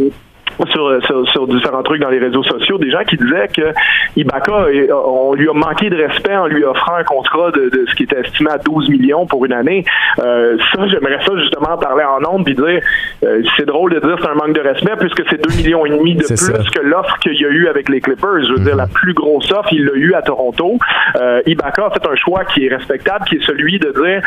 sur, sur, différents trucs dans les réseaux sociaux, des gens qui disaient que Ibaka, on lui a manqué de respect en lui offrant un contrat de, de ce qui était estimé à 12 millions pour une année. Euh, ça, j'aimerais ça justement parler en ondes puis dire, euh, c'est drôle de dire c'est un manque de respect puisque c'est 2 millions et demi de plus que l'offre qu'il y a eu avec les Clippers. Je veux dire, la plus grosse offre, il l'a eu à Toronto. Euh, Ibaka a fait un choix qui est respectable, qui est celui de dire,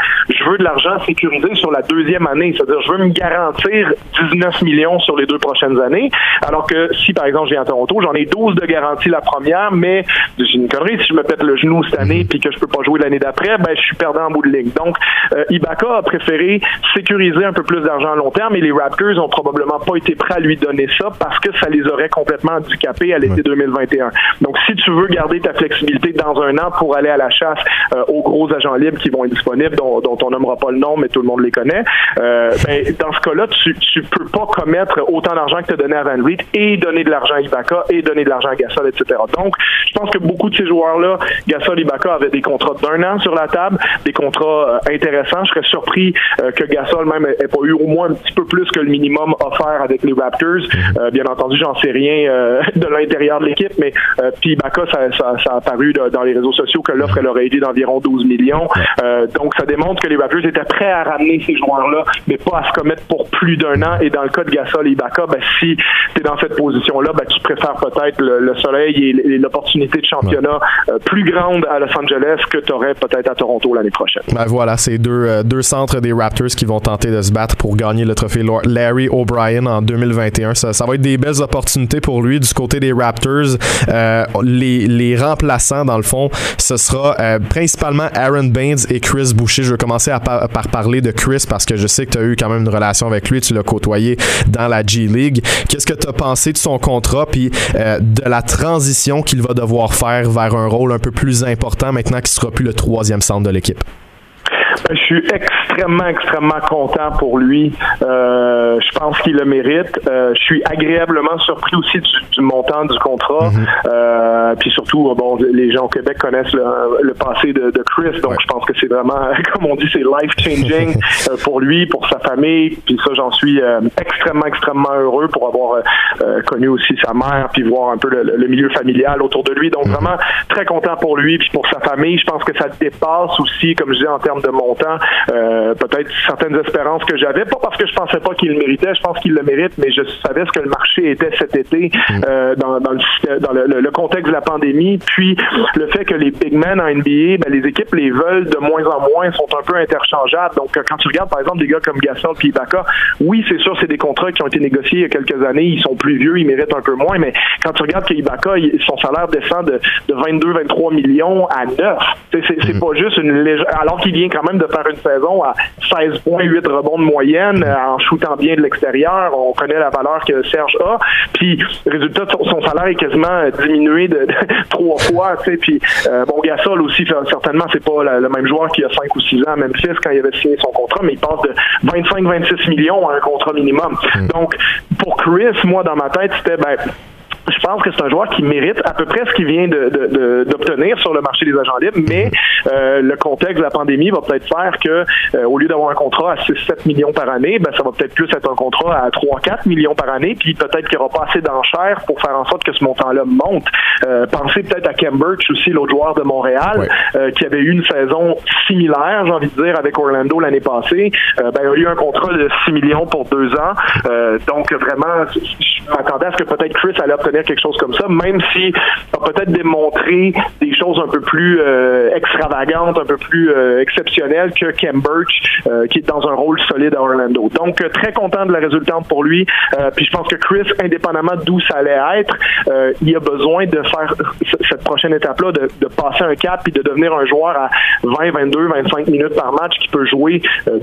je veux de l'argent sécurisé sur la deuxième année. C'est-à-dire, je veux me garantir 19 millions sur les deux prochaines années. Alors que si, par exemple, j'ai à Toronto, j'en ai 12 de garantie la première, mais j'ai une connerie, si je me pète le genou cette année puis que je peux pas jouer l'année d'après, ben, je suis perdant en bout de ligne. Donc, euh, Ibaka a préféré sécuriser un peu plus d'argent à long terme et les Raptors ont probablement pas été prêts à lui donner ça parce que ça les aurait complètement handicapés à l'été 2021. Donc, si tu veux garder ta flexibilité dans un an pour aller à la chasse euh, aux gros agents libres qui vont être disponibles, dont, dont on nommera pas le nom, mais tout le monde les connaît, euh, ben, dans ce cas-là, tu, tu peux pas commettre autant d'argent que tu as donné à Van Vliet et donner de l'argent à Ibaka et donner de l'argent à Gasol, etc. Donc, je pense que beaucoup de ces joueurs-là, Gasol, Ibaka, avaient des contrats d'un an sur la table, des contrats euh, intéressants. Je serais surpris euh, que Gasol même ait pas eu au moins un petit peu plus que le minimum offert avec les Raptors. Mhm. Euh, bien entendu, j'en sais rien de l'intérieur de l'équipe, mais puis Ibaka, ça, ça, a apparu dans les réseaux sociaux que l'offre elle aurait été d'environ 12 millions. donc, ça démontre que les Raptors étaient prêts à ramener ces joueurs-là, mais pas à se commettre pour plus d'un an. Et dans le cas de Gasol et Ibaka, ben, si tu es dans cette position-là, ben, tu préfères peut-être le, soleil et l'opportunité de championnat euh, plus grande à Los Angeles que tu aurais peut-être à Toronto l'année prochaine. Ben voilà, c'est deux, euh, deux centres des Raptors qui vont tenter de se battre pour gagner le trophée Larry O'Brien en 2021. Ça, ça va être des belles opportunités pour lui du côté des Raptors. Euh, les, les remplaçants, dans le fond, ce sera principalement Aaron Baines et Chris Boucher. Je vais commencer par, parler de Chris parce que je sais que tu as eu quand même une relation avec lui, tu l'as côtoyé dans la G League. Qu'est-ce que tu as pensé de son contrat puis de la transition qu'il va devoir faire vers un rôle un peu plus important maintenant qu'il sera plus le troisième centre de l'équipe? Je suis extrêmement, extrêmement content pour lui. Euh, je pense qu'il le mérite. Euh, je suis agréablement surpris aussi du, montant du contrat. Mhm. euh, puis surtout, bon, les gens au Québec connaissent le, passé de, de, Chris, donc je pense que c'est vraiment, comme on dit, c'est life-changing euh, pour lui, pour sa famille. Puis ça, j'en suis euh, extrêmement, extrêmement heureux pour avoir connu aussi sa mère, puis voir un peu le, milieu familial autour de lui. Donc mhm. vraiment très content pour lui, puis pour sa famille. Je pense que ça dépasse aussi, comme je dis, en termes de montant euh, peut-être certaines espérances que j'avais, pas parce que je pensais pas qu'il le méritait, je pense qu'il le mérite, mais je savais ce que le marché était cet été mm. euh, dans, dans, le, dans le, contexte de la pandémie, puis le fait que les big men en NBA, ben, les équipes les veulent de moins en moins, sont un peu interchangeables. Donc, euh, quand tu regardes, par exemple, des gars comme Gasol puis Ibaka, oui, c'est sûr, c'est des contrats qui ont été négociés il y a quelques années, ils sont plus vieux, ils méritent un peu moins, mais quand tu regardes que Ibaka, son salaire descend de, de 22-23 millions à 9, c'est, c'est, mm. pas juste une légère, alors qu'il vient quand même de faire une saison à 16,8 rebonds de moyenne euh, en shootant bien de l'extérieur. On connaît la valeur que Serge a. Puis, résultat, son, salaire est quasiment diminué de, trois fois. Tu sais. Puis, euh, bon, Gasol aussi, certainement, c'est pas le même joueur qui a 5 ou 6 ans à Memphis quand il avait signé son contrat, mais il passe de 25-26 millions à un contrat minimum. Hmm. Donc, pour Chris, moi, dans ma tête, c'était, ben, je pense que c'est un joueur qui mérite à peu près ce qu'il vient d'obtenir de, sur le marché des agents libres, mais euh, le contexte de la pandémie va peut-être faire que euh, au lieu d'avoir un contrat à 6-7 millions par année, ben, ça va peut-être plus être un contrat à 3-4 millions par année, puis peut-être qu'il n'y aura pas assez d'enchères pour faire en sorte que ce montant-là monte. Euh, pensez peut-être à Cambridge aussi, l'autre joueur de Montréal, qui avait eu une saison similaire, j'ai envie de dire, avec Orlando l'année passée. ben, il a eu un contrat de 6 millions pour deux ans. donc vraiment, je m'attendais à ce que peut-être Chris allait obtenir quelque chose comme ça, même si a peut-être démontré des choses un peu plus euh, extravagantes, un peu plus euh, exceptionnelles que Cambridge, euh, qui est dans un rôle solide à Orlando. Donc, très content de la résultante pour lui. puis je pense que Chris, indépendamment d'où ça allait être, il a besoin de faire cette prochaine étape-là, de, de, passer un cap puis de devenir un joueur à 20, 22, 25 minutes par match qui peut jouer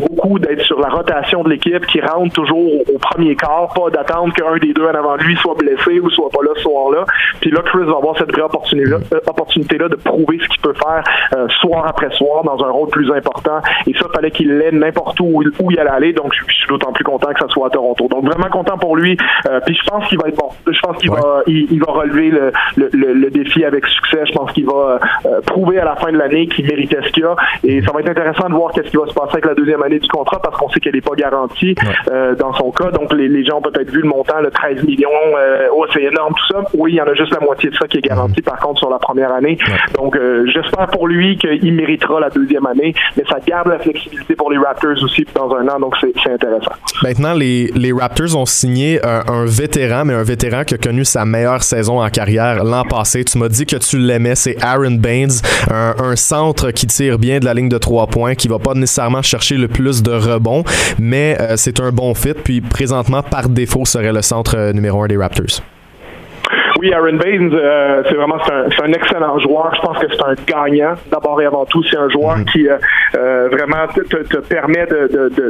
beaucoup, d'être sur la rotation de l'équipe, qui rentre toujours au premier quart, pas d'attendre qu'un des deux en avant de lui soit blessé ou soit pas ce soir-là. Puis là, Chris va avoir cette vraie opportunité-là euh, opportunité de prouver ce qu'il peut faire euh, soir après soir dans un rôle plus important. Et ça, fallait qu'il l'aide n'importe où, où il allait aller. Donc, je, suis d'autant plus content que ça soit à Toronto. Donc, vraiment content pour lui. Euh, puis je pense qu'il va être bon. Je pense qu'il va, il, va relever le, le, le, défi avec succès. Je pense qu'il va prouver à la fin de l'année qu'il méritait ce qu'il a. Et ça va être intéressant de voir qu'est-ce qui va se passer avec la deuxième année du contrat parce qu'on sait qu'elle n'est pas garantie dans son cas. Donc, les, les, gens ont peut-être vu le montant, le 13 millions. oh, c'est énorme tout ça. Oui, il y en a juste la moitié de ça qui est garanti, par contre, sur la première année. Donc, euh, j'espère pour lui qu'il méritera la deuxième année, mais ça garde la flexibilité pour les Raptors aussi dans un an, donc c'est intéressant. Maintenant, les, les Raptors ont signé un, vétéran, mais un vétéran qui a connu sa meilleure saison en carrière l'an passé. Tu m'as dit que tu l'aimais, c'est Aaron Baines, un, centre qui tire bien de la ligne de trois points, qui va pas nécessairement chercher le plus de rebonds, mais euh, c'est un bon fit, puis présentement, par défaut, serait le centre euh, numéro un des Raptors oui, Aaron Baines, euh, c'est vraiment c'est un, excellent joueur. Je pense que c'est un gagnant. D'abord et avant tout, c'est un joueur mhm. qui euh, euh, vraiment te, te, permet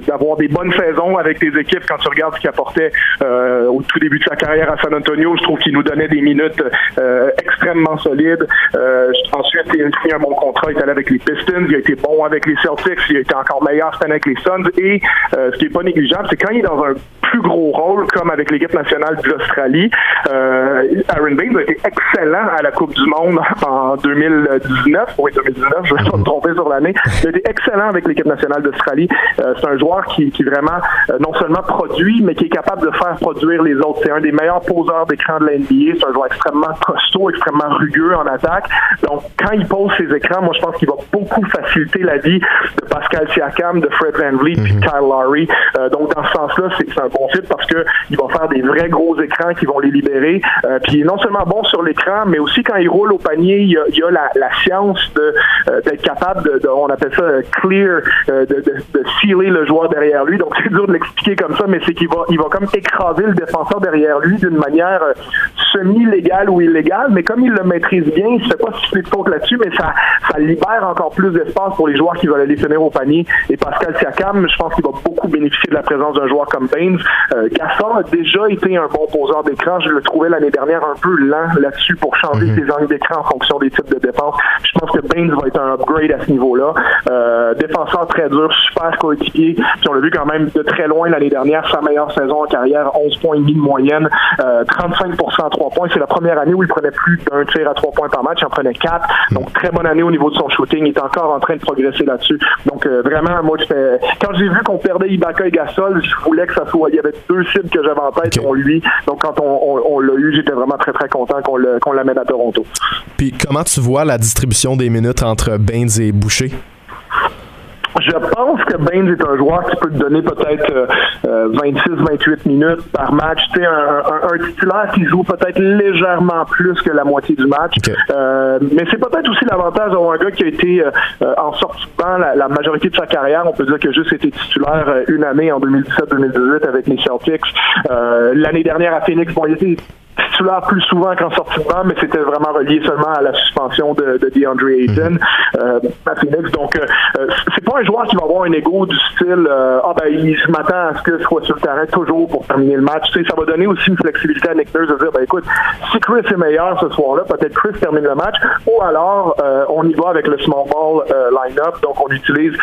d'avoir de, des bonnes saisons avec tes équipes. Quand tu regardes ce qu'il apportait au tout début de sa carrière à San Antonio, je trouve qu'il nous donnait des minutes extrêmement solides. ensuite, il a signé un bon contrat. Il est allé avec les Pistons. Il a été bon avec les Celtics. Il a été encore meilleur cette année avec les Suns. Et ce qui est pas négligeable, c'est quand il est dans un plus gros rôle, comme avec l'équipe nationale d'Australie, Aaron Baines a été excellent à la Coupe du Monde en 2019. Oui, 2019, je vais pas me tromper sur l'année. Il a été excellent avec l'équipe nationale d'Australie. c'est un joueur qui, qui vraiment non seulement produit, mais qui est capable de faire produire les autres. C'est un des meilleurs poseurs d'écran de la NBA. C'est un joueur extrêmement costaud, extrêmement rugueux en attaque. Donc, quand il pose ses écrans, moi, je pense qu'il va beaucoup faciliter la vie de Pascal Siakam, de Fred Van Vliet, puis de mhm. Kyle Lowry. Euh, donc, dans ce sens-là, c'est un bon fit parce que il va faire des vrais gros écrans qui vont les libérer. Euh, puis, non seulement bon sur l'écran, mais aussi quand il roule au panier, il y a, la, science de euh, d'être capable de, on appelle ça clear, de, de, de sealer le joueur derrière lui. Donc, c'est dur de l'expliquer comme ça, mais c'est qu'il va, il va comme écraser le défenseur derrière lui d'une manière semi-légale ou illégale. Mais comme il le maîtrise bien, il ne fait pas si de faute là-dessus, mais ça, ça libère encore plus d'espace pour les joueurs qui veulent aller finir au panier. Et Pascal Siakam, je pense qu'il va beaucoup bénéficier de la présence d'un joueur comme Baines. Euh, a déjà été un bon poseur d'écran. Je le trouvais l'année dernière peu lent là-dessus pour changer mhm. ses angles d'écran en fonction des types de défense. Je pense que Baines va être un upgrade à ce niveau-là. Euh, défenseur très dur, super coéquipier. Puis on l'a vu quand même de très loin l'année dernière, sa meilleure saison en carrière, 11 points et demi de moyenne, euh, 35 à 3 points. C'est la première année où il prenait plus d'un tir à 3 points par match, il en prenait 4. Donc très bonne année au niveau de son shooting. Il est encore en train de progresser là-dessus. Donc euh, vraiment, moi, quand j'ai vu qu'on perdait Ibaka et Gasol, je voulais que ça soit. Il y avait deux cibles que j'avais en tête, okay. lui. Donc quand on, l'a eu, j'étais vraiment très très content qu'on l'amène à Toronto. Puis comment tu vois la distribution des minutes entre Baines et Boucher? Je pense que Baines est un joueur qui peut te donner peut-être 26-28 euh, minutes par match. Tu sais, un, un, titulaire qui joue peut-être légèrement plus que la moitié du match. Euh, mais c'est peut-être aussi l'avantage d'avoir un gars qui a été euh, en sortie la, la, majorité de sa carrière. On peut dire que juste été titulaire une année en 2017-2018 avec les Celtics. L'année dernière à Phoenix, bon, il était titulaire plus souvent qu'en banc, mais c'était vraiment relié seulement à la suspension de, de DeAndre Ayton euh, à Phoenix. Donc, euh, euh, c'est pas un joueur qui va avoir un ego du style ah ben il m'attend à ce que soit sur le terrain toujours pour terminer le match. Tu sais, ça va donner aussi une flexibilité à Nick Nurse de dire ben écoute, si Chris est meilleur ce soir-là, peut-être Chris termine le match, ou alors on y va avec le small ball line-up. Donc, on utilise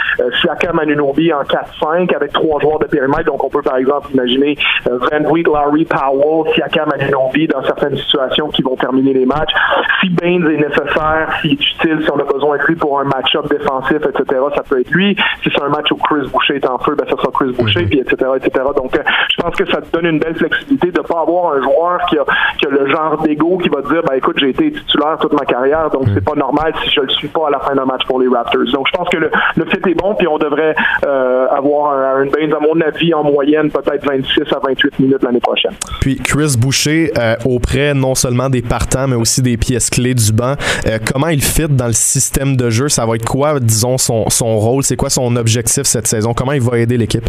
Siakam Anunobi en 4-5 avec trois joueurs de périmètre. Donc, on peut par exemple imaginer Van Vliet, Larry Powell, Siakam Anunobi dans certaines situations qui vont terminer les matchs. Si Baines est nécessaire, s'il est utile, si on a besoin de lui pour un match-up défensif, etc., ça peut être lui. Si c'est un match où Chris Boucher est en feu, ben ça sera Chris Boucher, mhm. puis etc., etc. Donc, euh, je pense que ça te donne une belle flexibilité de ne pas avoir un joueur qui a, qui a le genre d'ego qui va dire, ben écoute, j'ai été titulaire toute ma carrière, donc mhm. c'est pas normal si je le suis pas à la fin d'un match pour les Raptors. Donc, je pense que le, le fit est bon, puis on devrait euh, avoir un Aaron Baines, à mon avis, en moyenne, peut-être 26 à 28 minutes l'année prochaine. Puis Chris Boucher, euh, auprès non seulement des partants, mais aussi des pièces clés du banc. Euh, comment il fit dans le système de jeu? Ça va être quoi, disons, son, son rôle? C'est quoi son objectif cette saison? Comment il va aider l'équipe?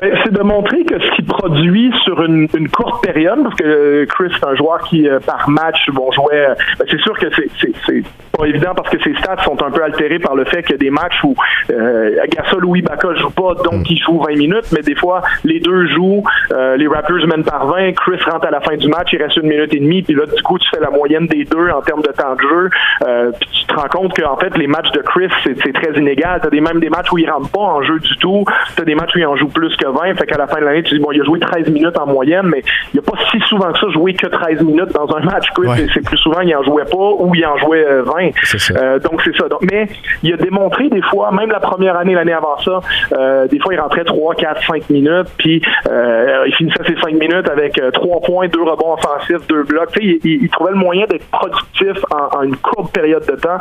Ben, c'est de montrer que ce qu'il produit sur une, une, courte période, parce que Chris est un joueur qui, euh, par match, vont jouer. Ben, c'est sûr que c'est pas évident parce que ses stats sont un peu altérés par le fait qu'il y a des matchs où euh, Gasol ou Ibaka joue pas, donc il joue 20 minutes, mais des fois, les deux jouent, euh, les Raptors mènent par 20, Chris rentre à la fin du match, il reste une minute et demie, puis là, du coup, tu fais la moyenne des deux en termes de temps de jeu, euh, puis tu te rends compte qu'en fait, les matchs de Chris, c'est très inégal. T'as des, même des matchs où il rentre pas en jeu du tout, t'as des matchs où il en joue plus que 20, fait qu'à la fin de l'année, tu dis, bon, il a joué 13 minutes en moyenne, mais il n'y a pas si souvent que ça joué que 13 minutes dans un match. C'est plus souvent, il en jouait pas ou il en jouait 20. Euh, donc c'est ça. Donc, mais il a démontré des fois, même la première année, l'année avant ça, euh, des fois il rentrait 3, 4, 5 minutes, puis euh, il finissait ses 5 minutes avec 3 points, 2 rebonds offensifs, 2 blocs. Il, il, il, trouvait le moyen d'être productif en, une courte période de temps.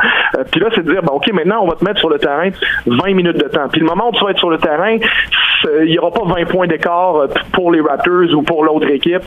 puis là, c'est de dire, bon, OK, maintenant on va te mettre sur le terrain 20 minutes de temps. Puis le moment où tu vas être sur le terrain, il n'y aura pas 20 points d'écart pour les Raptors ou pour l'autre équipe.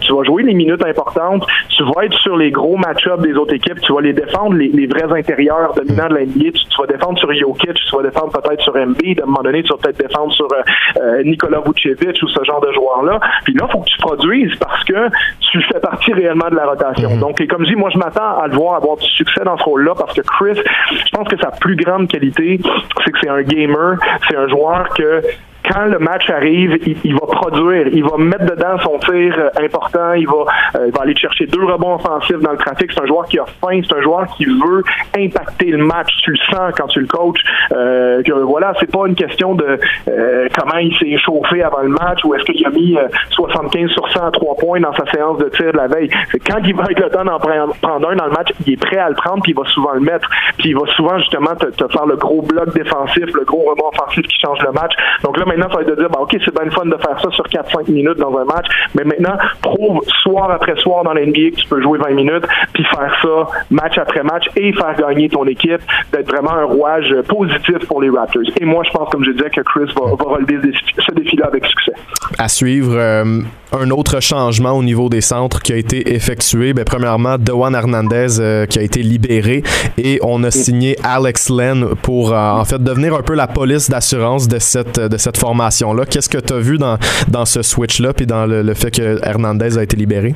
tu vas jouer les minutes importantes, tu vas être sur les gros match-ups des autres équipes, tu vas les défendre, les, les vrais intérieur dominant de la NBA. Tu, vas défendre sur Jokic, tu vas défendre peut-être sur MB. À un moment donné, tu vas peut-être défendre sur euh, euh, Nikola Vucevic ou ce genre de joueur-là. Puis là, il faut que tu produises parce que tu fais partie réellement de la rotation. Mhm. Donc, et comme je dis, moi, je m'attends à le voir avoir du succès dans ce rôle-là parce que Chris, je pense que sa plus grande qualité, c'est que c'est un gamer, c'est un joueur que quand le match arrive, il, va produire, il va mettre dedans son tir euh, important, il va, euh, il va aller chercher deux rebonds offensifs dans le trafic. C'est un joueur qui a faim, c'est un joueur qui veut impacter le match. Tu le sens quand tu le coaches. Euh, que, voilà, c'est pas une question de euh, comment il s'est chauffé avant le match ou est-ce qu'il a mis 75 sur 100 à trois points dans sa séance de tir de la veille. Quand il va être le temps d'en prendre un dans le match, il est prêt à le prendre puis il va souvent le mettre. Puis il va souvent justement te, te faire le gros bloc défensif, le gros rebond offensif qui change le match. Donc là maintenant, ça va être de dire, bah, ok, c'est bien fun de faire ça sur 4-5 minutes dans un match, mais maintenant, prouve soir après soir dans la NBA que tu peux jouer 20 minutes, puis faire ça match après match et faire gagner ton équipe, d'être vraiment un rouage positif pour les Raptors. Et moi, je pense, comme je disais, que Chris va, relever ce défi-là avec succès. À suivre, euh, un autre changement au niveau des centres qui a été effectué. Ben, premièrement, Dewan Hernandez euh, qui a été libéré et on a signé Alex Len pour euh, en fait devenir un peu la police d'assurance de cette, de cette formation-là. Qu'est-ce que tu as vu dans, dans ce switch-là puis dans le fait que Hernandez a été libéré?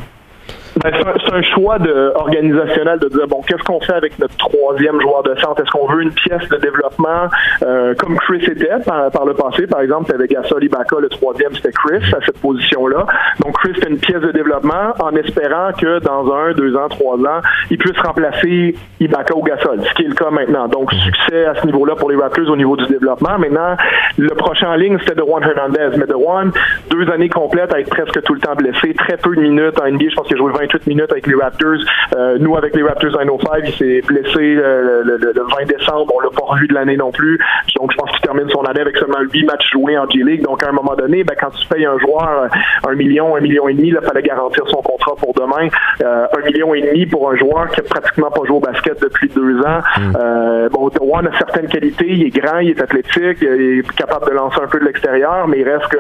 Ben, c'est un, choix de, organisationnel de dire bon, qu'est-ce qu'on fait avec notre troisième joueur de centre? Est-ce qu'on veut une pièce de développement euh, comme Chris était par, le passé? Par exemple, avec Gasol Ibaka, le troisième c'était Chris à cette position-là. Donc Chris c'est une pièce de développement en espérant que dans un, deux ans, trois ans, il puisse remplacer Ibaka ou Gasol, ce qui est le cas maintenant. Donc succès à ce niveau-là pour les Raptors au niveau du développement. Maintenant, le prochain en ligne c'était Juan Hernandez, mais Juan, deux années complètes être presque tout le temps blessé, très peu de minutes en NBA. Je pense qu'il a joué 20 28 minutes avec les Raptors. Euh, nous, avec les Raptors 905, il s'est blessé euh, le, 20 décembre. On l'a pas revu de l'année non plus. Donc, je pense qu'il termine son année avec seulement 8 matchs joués en G-League. Donc, à un moment donné, ben, quand tu payes un joueur euh, un million, un million et demi, il fallait garantir son contrat pour demain. un million et demi pour un joueur qui a pratiquement pas joué au basket depuis deux ans. Mm. bon, Dewan a certaines qualités. Il est grand, il est athlétique, il est capable de lancer un peu de l'extérieur, mais il reste que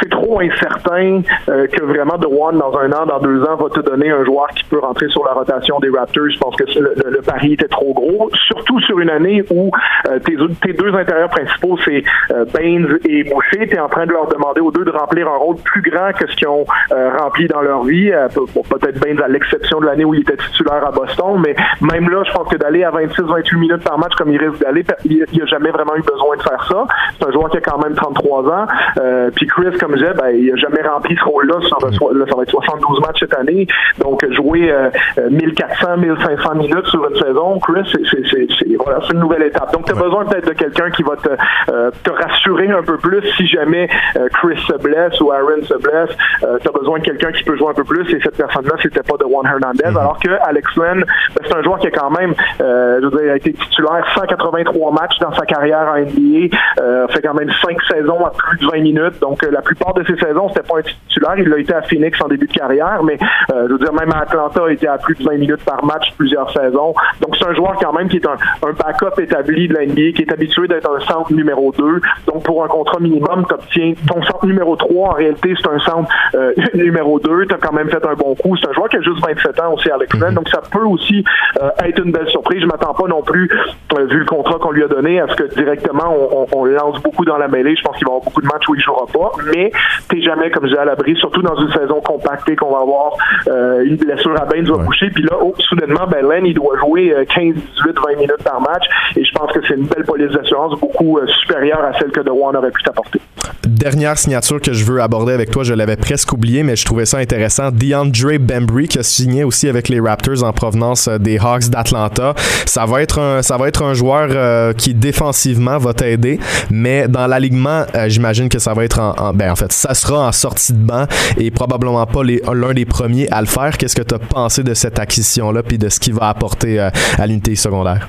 c'est trop incertain que vraiment Dewan, dans un an, dans deux ans, va te donner un joueur qui peut rentrer sur la rotation des Raptors. Je pense que le, pari était trop gros, surtout sur une année où euh, tes, deux intérieurs principaux, c'est euh, Baines et Boucher. Tu es en train de leur demander aux deux de remplir un rôle plus grand que ce qu'ils ont euh, rempli dans leur vie. Peut-être Baines à l'exception de l'année où il était titulaire à Boston, mais même là, je pense que d'aller à 26-28 minutes par match comme il risque d'aller, il n'a jamais vraiment eu besoin de faire ça. C'est un joueur qui a quand même 33 ans. Puis Chris, comme je disais, ben, il n'a jamais rempli ce rôle-là. Ça, ça va être 72 matchs cette année. Donc, jouer 1400, euh, 1500 euh, minutes sur une saison, Chris, c'est voilà, une nouvelle étape. Donc, tu as besoin peut-être de quelqu'un qui va te, euh, te rassurer un peu plus si jamais Chris se blesse ou Aaron se blesse. tu as besoin de quelqu'un qui peut jouer un peu plus et cette personne-là, c'était pas de Juan Hernandez. Mm-hmm. Alors que Alex Len, ben, c'est un joueur qui a quand même, je veux dire, a été titulaire 183 matchs dans sa carrière en NBA, fait quand même 5 saisons à plus de 20 minutes. Donc, la plupart de ses saisons, c'était pas un titulaire. Il a été à Phoenix en début de carrière, mais je veux dire, même à Atlanta a été à plus de 20 minutes par match plusieurs saisons. Donc, c'est un joueur quand même qui est un, backup établi de la NBA, qui est habitué d'être un centre numéro 2. Donc, pour un contrat minimum, tu obtiens ton centre numéro 3. En réalité, c'est un centre euh, numéro 2. Tu as quand même fait un bon coup. C'est un joueur qui a juste 27 ans aussi, Alex mm Donc, ça peut aussi euh, être une belle surprise. Je m'attends pas non plus, euh, vu le contrat qu'on lui a donné, à ce que directement, on, lance beaucoup dans la mêlée. Je pense qu'il va y avoir beaucoup de matchs où il jouera pas. Mais t'es jamais, comme je disais, à l'abri, surtout dans une saison compactée qu'on va avoir une blessure à Baines va boucher. Puis là, oh, soudainement, ben, Len, il doit jouer 15, 18, 20 minutes par match. Et je pense que c'est une belle police d'assurance beaucoup euh, supérieure à celle que DeWan aurait pu t'apporter. Dernière signature que je veux aborder avec toi, je l'avais presque oublié, mais je trouvais ça intéressant. DeAndre Bembry qui a signé aussi avec les Raptors en provenance euh, des Hawks d'Atlanta. Ça va être un, ça va être un joueur euh, qui défensivement va t'aider, mais dans l'alignement, j'imagine que ça va être en, ben en fait, ça sera en sortie de banc et probablement pas l'un des premiers à le faire. Qu'est-ce que tu as pensé de cette acquisition-là puis de ce qu'il va apporter euh, à l'unité secondaire?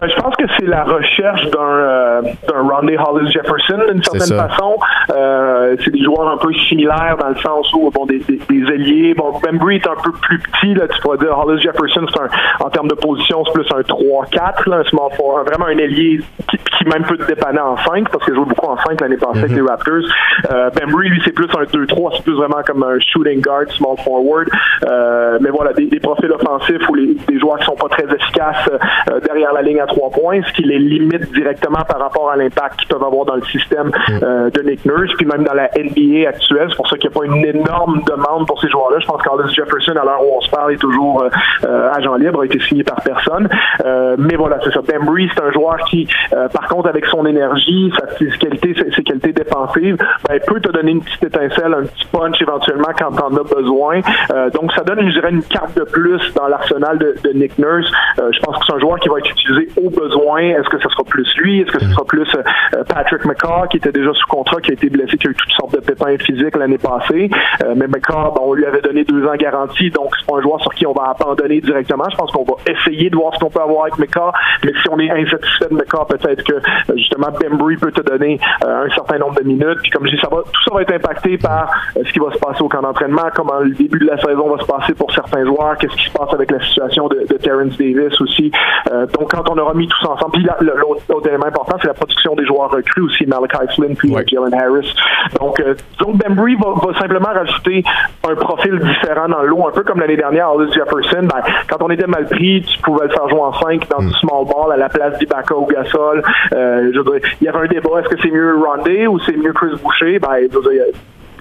Ben, je pense que c'est la recherche d'un euh, Rodney Hollis Jefferson d'une certaine façon. Euh, c'est des joueurs un peu similaires dans le sens où bon des, des, des ailiers. Bon, Bembry est un peu plus petit là, tu pourrais dire Hollis Jefferson c'est un en termes de position c'est plus un 3-4 un small four, vraiment un ailier qui, qui, même peut te dépanner en 5 parce qu'il joue beaucoup en 5 l'année passée avec mm-hmm. les Raptors. Euh, Bembry lui c'est plus un 2-3 c'est plus vraiment comme un shooting guard small forward. Euh, mais voilà des, des, profils offensifs ou les, des joueurs qui sont pas très efficaces euh, derrière la ligne à trois points qui les limite directement par rapport à l'impact qu'ils peuvent avoir dans le système euh, de Nick Nurse, puis même dans la NBA actuelle. C'est pour ça qu'il n'y a pas une énorme demande pour ces joueurs-là. Je pense qu'Aldis Jefferson, à l'heure où on se parle, est toujours euh, agent libre, a été signé par personne. mais voilà, c'est ça. Bembry, c'est un joueur qui, par contre, avec son énergie, sa physicalité, ses, qualités défensives, ben, peut te donner une petite étincelle, un petit punch éventuellement quand t'en as besoin. donc, ça donne, je dirais, une carte de plus dans l'arsenal de, de, Nick Nurse. je pense que c'est un joueur qui va être utilisé au besoin. Est-ce que ce sera plus lui? Est-ce que ce sera plus euh, Patrick McCaw, qui était déjà sous contrat, qui a été blessé, qui a eu toutes sortes de pépins physiques l'année passée? Euh, mais McCaw, on lui avait donné deux ans garantie, donc c'est pas un joueur sur qui on va abandonner directement. Je pense qu'on va essayer de voir ce qu'on peut avoir avec McCaw, mais si on est insatisfait de McCaw, peut-être que euh, justement Bembry peut te donner un certain nombre de minutes. Puis comme je dis, tout ça va être impacté par ce qui va se passer au camp d'entraînement, comment le début de la saison va se passer pour certains joueurs, qu'est-ce qui se passe avec la situation de, de Terrence Davis aussi. donc quand on aura mis tout ça ensemble, puis l'autre élément important, c'est la production des joueurs recrues aussi, Malachi Flynn puis Jalen Harris. Donc, euh, donc Bembry va, va, simplement rajouter un profil différent dans l'eau, un peu comme l'année dernière, Aldous Jefferson. Ben, quand on était mal pris, tu pouvais le faire jouer en 5 dans du mm. small ball à la place d'Ibaka ou Gasol. Euh, je veux dire, il y avait un débat, est-ce que c'est mieux Rondé ou c'est mieux Chris Boucher? Ben, je veux dire,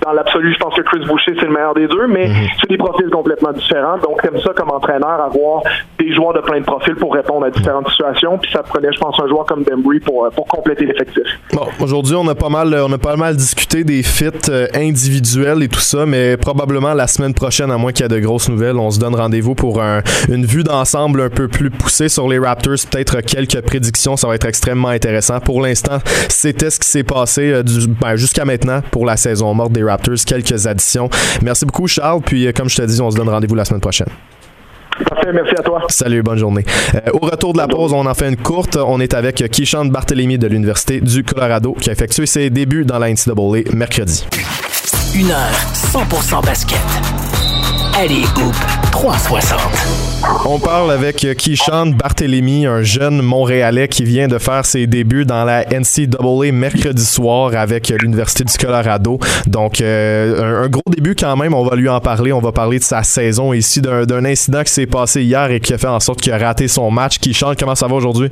dans l'absolu, je pense que Chris Boucher, c'est le meilleur des deux, mais mhm. c'est des profils complètement différents. Donc, comme ça, comme entraîneur, avoir des joueurs de plein de profils pour répondre à différentes situations. Puis ça prenait, je pense, un joueur comme Bembry pour, euh, pour compléter l'effectif. Bon, aujourd'hui, on a pas mal, on a pas mal discuté des fits euh, individuels et tout ça, mais probablement la semaine prochaine, à moins qu'il y ait de grosses nouvelles, on se donne rendez-vous pour une vue d'ensemble un peu plus poussée sur les Raptors, peut-être quelques prédictions. Ça va être extrêmement intéressant. Pour l'instant, c'était ce qui s'est passé euh, ben, jusqu'à maintenant pour la saison morte des Raptors Raptors, quelques additions. Merci beaucoup, Charles. Puis, euh, comme je te dis, on se donne rendez-vous la semaine prochaine. Parfait, merci à toi. Salut, bonne journée. Euh, au retour de la pause, on en fait une courte. On est avec Kishan Barthélémy de l'Université du Colorado qui a effectué ses débuts dans la NCAA mercredi. Une heure 100% basket. Allez, Hoop 360. On parle avec Kishan Barthélémy, un jeune Montréalais qui vient de faire ses débuts dans la NCAA mercredi soir avec l'Université du Colorado. Donc, euh, un, gros début quand même. On va lui en parler. On va parler de sa saison ici, d'un incident qui s'est passé hier et qui a fait en sorte qu'il a raté son match. Kishan, comment ça va aujourd'hui?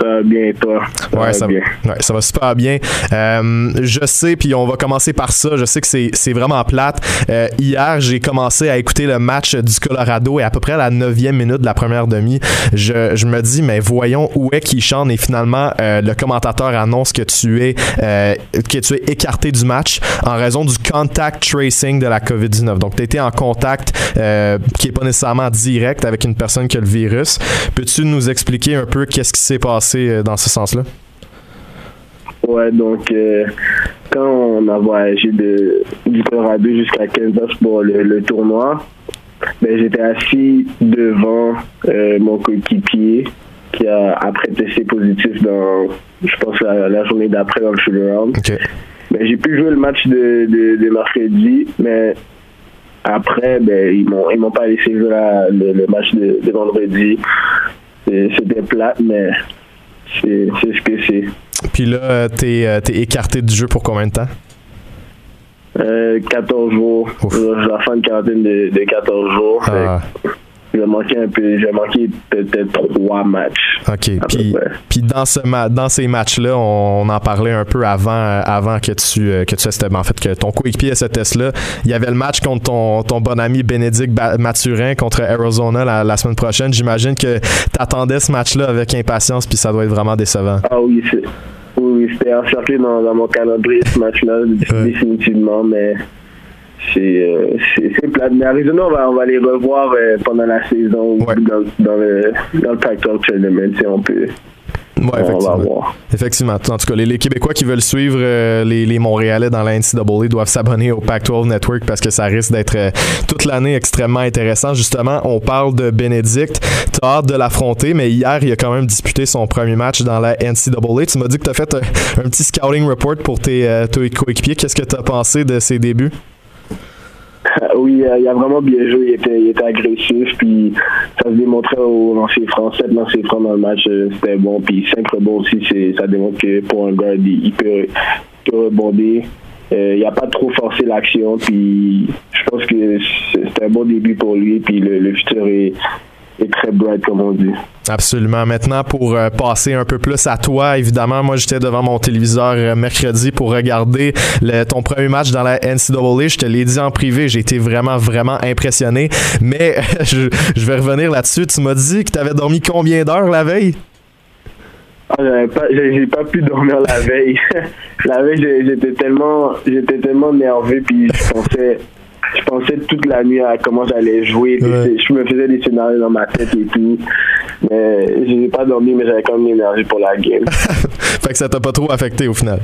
Ça va bien, toi? ouais, ça, bien. Ouais, ça va super bien. Euh, je sais, puis on va commencer par ça. Je sais que c'est vraiment plate. Euh, hier, j'ai commencé à écouter le match du Colorado et à peu près à la neuvième minute de la première demi, je, je me dis, mais voyons où est chante et finalement, euh, le commentateur annonce que tu es que tu es écarté du match en raison du contact tracing de la COVID-19. Donc, tu étais en contact qui est pas nécessairement direct avec une personne qui a le virus. Peux-tu nous expliquer un peu qu'est-ce qui s'est passé? Euh, dans ce sens-là? Ouais, donc euh, quand on a voyagé de, du Colorado jusqu'à Kansas pour le, tournoi, ben, j'étais assis devant euh, mon coéquipier qui a après testé positif dans, je pense, la, journée d'après dans le shoot around. Ben, j'ai pu jouer le match de, de, mercredi, mais après, ben, ils m'ont, ils m'ont pas laissé jouer le, match de, de vendredi. C'était plate, mais c'est ce que c'est. Puis là, euh, t'es euh, es écarté du jeu pour combien de temps? Euh, 14 jours. Je la fin de quarantaine de, de 14 jours. Ah. J'ai manqué un peu, j'ai manqué peut-être trois matchs. OK. Puis, puis dans, ce dans ces matchs-là, on, en parlait un peu avant, avant que tu euh, que tu en fait que ton coéquipier à ce test-là. Il y avait le match contre ton, ton bon ami Bénédicte Mathurin contre Arizona la, semaine prochaine. J'imagine que tu attendais ce match-là avec impatience, puis ça doit être vraiment décevant. Ah oui, c'est. Oui, c'était encerclé dans, dans mon calendrier ce match-là, définitivement, mais c'est plate. Mais Arizona, on va, on va les revoir euh, pendant la saison dans, dans, le, dans le Pac-12 Tournament, si on peut. Ouais, effectivement. effectivement. En tout cas, les, Québécois qui veulent suivre euh, les, les, Montréalais dans la NCAA doivent s'abonner au Pac-12 Network parce que ça risque d'être toute l'année extrêmement intéressant. Justement, on parle de Bénédicte. Tu as hâte de l'affronter, mais hier, il a quand même disputé son premier match dans la NCAA. Tu m'as dit que tu as fait un, petit scouting report pour tes, tes coéquipiers. Qu'est-ce que tu as pensé de ses débuts? oui, il a vraiment bien joué. Il était, il était agressif, puis ça se démontrait au lancer franc. 7 lancers francs dans le match, euh, c'était bon. Puis 5 rebonds aussi, ça démontre que pour un gars, il peut, rebondir. Euh, il n'a pas trop forcé l'action, puis je pense que c'était un bon début pour lui, puis le, futur est, est très bright, comme on dit. Absolument. Maintenant, pour euh, passer un peu plus à toi, évidemment, moi j'étais devant mon téléviseur euh, mercredi pour regarder le, ton premier match dans la NCAA. Je te l'ai dit en privé, j'ai été vraiment, vraiment impressionné. Mais je, je vais revenir là-dessus. Tu m'as dit que tu avais dormi combien d'heures la veille? Ah, j'avais pas, j'ai pas pu dormir la veille. la veille, j'étais tellement, j'étais tellement nerveux, puis je pensais, je pensais toute la nuit à comment j'allais jouer. Ouais. Je me faisais des scénarios dans ma tête et tout. Mais j'ai pas dormi, mais j'avais quand même l'énergie pour la game. fait que ça t'a pas trop affecté au final?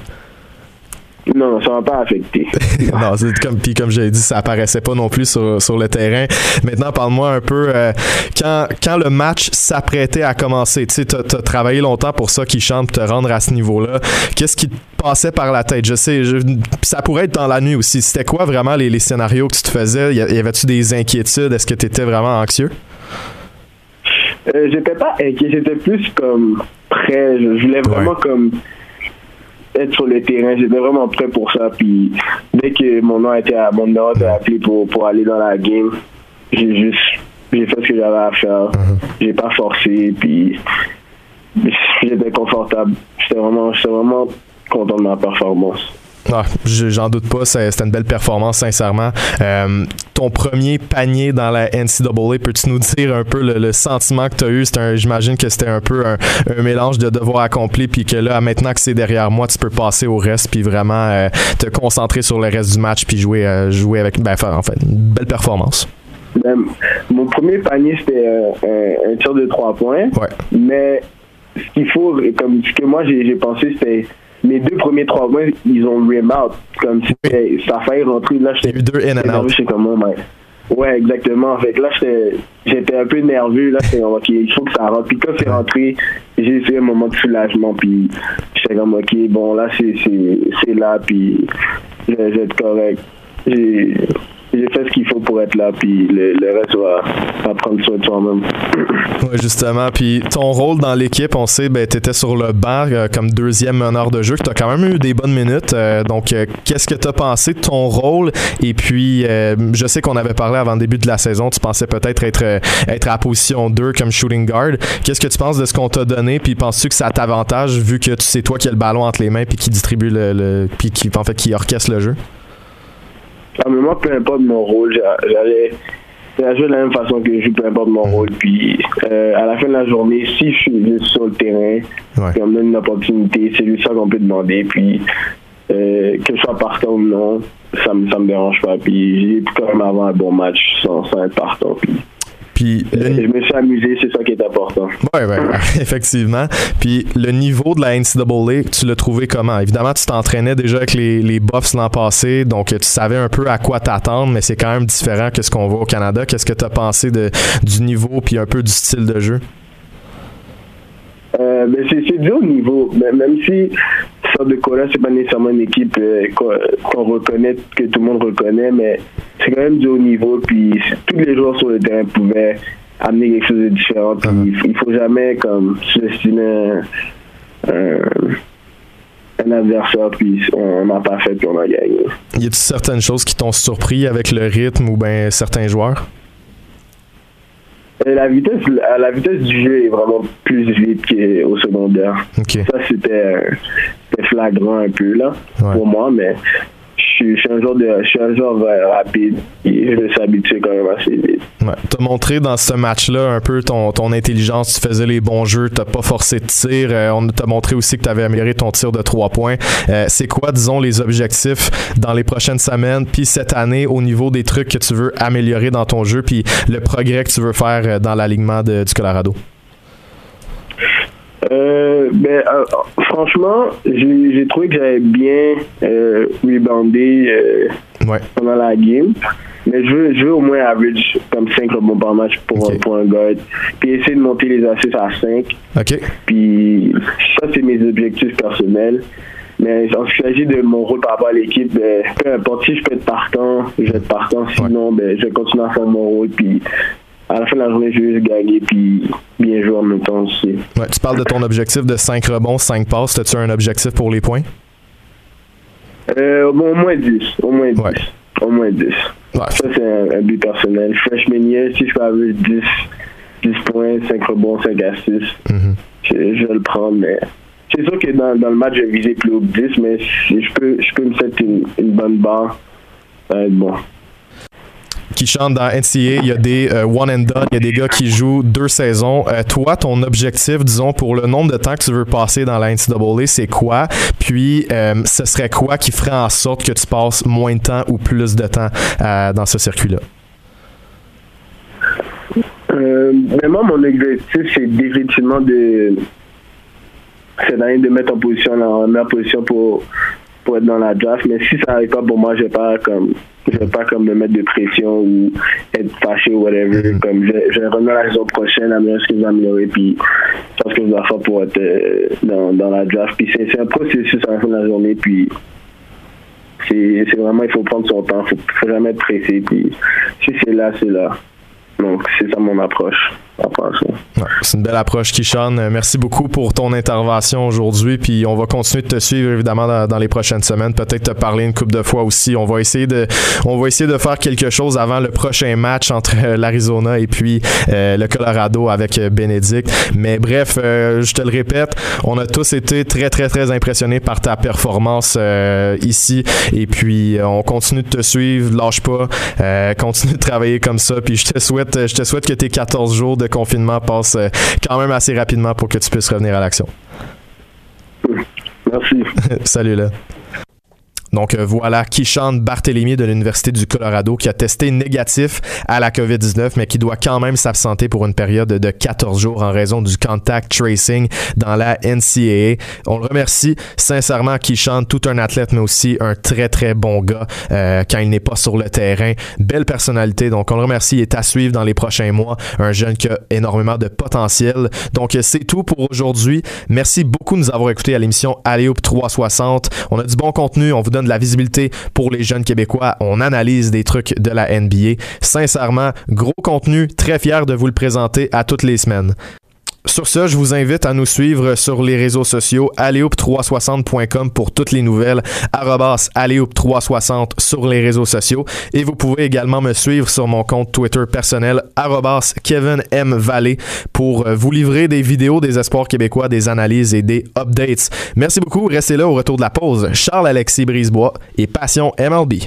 Non, ça m'a pas affecté. non, c'est comme puis comme j'ai dit, ça apparaissait pas non plus sur, sur le terrain. Maintenant, parle-moi un peu euh, quand quand le match s'apprêtait à commencer. Tu sais, t'as as travaillé longtemps pour ça, qui chante, pour te rendre à ce niveau-là. Qu'est-ce qui te passait par la tête? Je sais, je- ça pourrait être dans la nuit aussi. C'était quoi vraiment les, les scénarios que tu te faisais? Y avait-tu des inquiétudes? Est-ce que tu étais vraiment anxieux? Euh, j'étais pas inquiet, j'étais plus comme prêt. Je, je voulais vraiment Ouais. comme être sur le terrain. J'étais vraiment prêt pour ça. Puis dès que mon nom était à mon était appelé pour, pour aller dans la game, j'ai juste j'ai fait ce que j'avais à faire. J'ai pas forcé. Puis j'étais confortable. J'étais vraiment, j'étais vraiment content de ma performance. Ah, je- J'en doute pas, c'était une belle performance, sincèrement. Euh, ton premier panier dans la NCAA, peux-tu nous dire un peu le, le sentiment que tu as eu? J'imagine que c'était un peu un, un mélange de devoirs accomplis, puis que là, maintenant que c'est derrière moi, tu peux passer au reste, puis vraiment euh, te concentrer sur le reste du match, puis jouer, euh, jouer avec, ben, en fait, une belle performance. Même, mon premier panier, c'était un, un tir de trois points. Ouais. Mais ce qu'il faut, comme ce que moi j'ai pensé, c'était mes deux premiers trois points, ils ont rim out. Comme si ça a failli rentrer. Là, j'étais eu deux in and out. comme, oh my. Ouais, exactement. Fait que là, j'étais j'étais un peu nerveux. Là, comme, OK, il faut que ça rentre. Puis quand c'est rentré, j'ai fait un moment de soulagement. Puis j'étais comme, OK, bon, là, c'est c'est- c'est là. Puis je je vais être correct. J'ai j'ai fait ce qu'il faut pour être là. Puis le, reste va, va prendre soin de soi-même. Ouais, justement. Puis ton rôle dans l'équipe, on sait, ben, tu étais sur le banc euh, comme deuxième meneur de jeu. Tu as quand même eu des bonnes minutes. euh, donc, euh, qu'est-ce que tu as pensé de ton rôle? Et puis, je sais qu'on avait parlé avant le début de la saison. Tu pensais peut-être être, être à position 2 comme shooting guard. Qu'est-ce que tu penses de ce qu'on t'a donné? Puis, penses-tu que ça t'avantage vu que tu sais toi qui as le ballon entre les mains puis qui distribue le. le- puis qui, en fait, qui orchestre le jeu? Mais moi, peu importe mon rôle, j'a- j'allais jouer de la même façon que je joue, peu importe mon rôle. Puis euh, à la fin de la journée, si je suis juste sur le terrain, Ouais. puis on me donne une opportunité, c'est juste ça qu'on peut demander. Puis euh, que je sois partant ou non, ça me, ça me dérange pas. Puis j'ai quand même avoir un bon match sans, sans être partant. Puis Puis, le- je me suis amusé, c'est ça qui est important. Ouais, ouais, effectivement. Puis le niveau de la NCAA, tu l'as trouvé comment? Évidemment, tu t'entraînais déjà avec les, les Buffs l'an passé, donc tu savais un peu à quoi t'attendre, mais c'est quand même différent que ce qu'on voit au Canada. Qu'est-ce que tu as pensé de, du niveau puis un peu du style de jeu? Euh, ben c'est c'est du haut niveau. Mais même si Sort de Cola, c'est pas nécessairement une équipe euh, qu'on reconnaît, que tout le monde reconnaît, mais c'est quand même du haut niveau. Puis tous les joueurs sur le terrain pouvaient amener quelque chose de différent. Puis il faut- il faut jamais comme sous-estimer un, un- un adversaire. Puis on n'a pas fait, puis on a gagné. Y a-t-il certaines choses qui t'ont surpris avec le rythme ou ben certains joueurs? Et la vitesse, la, la vitesse du jeu est vraiment plus vite qu'au secondaire. Ça, c'était c'était flagrant un peu, là, Ouais. pour moi, mais je suis un joueur de, je suis un rapide et je me quand même assez vite. Ouais. T'as montré dans ce match-là un peu ton, ton intelligence, tu faisais les bons jeux, t'as pas forcé de tir. Euh, on t'a montré aussi que tu avais amélioré ton tir de trois points. Euh, c'est quoi, disons, les objectifs dans les prochaines semaines, puis cette année au niveau des trucs que tu veux améliorer dans ton jeu, puis le progrès que tu veux faire euh, dans l'alignement du Colorado? Euh, ben, euh, franchement, j'ai j'ai trouvé que j'avais bien euh, reboundé euh, Ouais. pendant la game. Mais je veux, je veux au moins average comme 5 rebonds par match pour, Ok. un, pour un guard. Puis essayer de monter les assists à 5. OK? Puis ça, c'est mes objectifs personnels. Mais en ce qui s'agit de mon rôle par rapport à l'équipe, ben, peu importe si je peux être partant, je vais être partant. Sinon, ben, je vais continuer à faire mon rôle. Puis à la fin de la journée, je vais juste gagner. Puis bien jouer en même temps aussi. Ouais, tu parles de ton objectif de 5 rebonds, 5 passes. As-tu un objectif pour les points? Euh, bon, au moins 10. Au moins 10. Ouais. Au moins 10. Ouais. Ça, c'est un, un but personnel. Freshman year, si je peux avoir 10, 10 points, 5 rebonds, 5 assists. je, je, vais le prendre, mais c'est sûr que dans, dans, le match, je vais viser plus haut que 10, mais si je peux, je peux me mettre une, une bonne barre, ça va être bon qui chantent dans NCA, il y a des euh, one and done, il y a des gars qui jouent deux saisons. Euh, toi, ton objectif, disons, pour le nombre de temps que tu veux passer dans la NCAA, c'est quoi? Puis, euh, ce serait quoi qui ferait en sorte que tu passes moins de temps ou plus de temps dans ce circuit-là? moi, mon objectif, c'est définitivement de de mettre en position en meilleure position pour pour être dans la draft mais si ça n'arrive pas pour moi je vais pas comme je vais pas comme me mettre de pression ou être fâché ou whatever. Mm. Comme je, je vais revenir la saison prochaine, améliorer ce que je vais améliorer, puis je pense que je dois faire pour être euh, dans, dans la draft. Puis c'est un processus à la fin de la journée, puis c'est vraiment, il faut prendre son temps, il faut, faut jamais être pressé, puis si c'est là, c'est là. Donc, c'est ça mon approche. C'est une belle approche, Kishan. Euh, merci beaucoup pour ton intervention aujourd'hui. Puis on va continuer de te suivre évidemment dans, les prochaines semaines. Peut-être te parler une couple de fois aussi. On va essayer de, on va essayer de faire quelque chose avant le prochain match entre euh, l'Arizona et puis euh, le Colorado avec Bénédicte. Mais bref, je te le répète, on a tous été très très très impressionnés par ta performance ici. Et puis on continue de te suivre, lâche pas, continue de travailler comme ça. Puis je te souhaite je te souhaite que tes 14 jours de confinement passent euh, quand même assez rapidement pour que tu puisses revenir à l'action. Merci. Salut là. Donc euh, voilà, Kishan Barthélemy de l'Université du Colorado qui a testé négatif à la COVID-19, mais qui doit quand même s'absenter pour une période de 14 jours en raison du contact tracing dans la NCAA. On le remercie sincèrement, Kishan, tout un athlète, mais aussi un très très bon gars euh, quand il n'est pas sur le terrain. Belle personnalité, donc on le remercie. Il est à suivre dans les prochains mois. Un jeune qui a énormément de potentiel. Donc c'est tout pour aujourd'hui. Merci beaucoup de nous avoir écoutés à l'émission Alléop 360. On a du bon contenu. On vous donne de la visibilité pour les jeunes Québécois. On analyse des trucs de la NBA. Sincèrement, gros contenu, très fier de vous le présenter à toutes les semaines. Sur ce, je vous invite à nous suivre sur les réseaux sociaux aleoup360.com pour toutes les nouvelles, aleoup360 sur les réseaux sociaux et vous pouvez également me suivre sur mon compte Twitter personnel Kevin M. Valley pour euh, vous livrer des vidéos des espoirs québécois, des analyses et des updates. Merci beaucoup, restez là au retour de la pause. Charles-Alexis Brisebois et Passion MLB.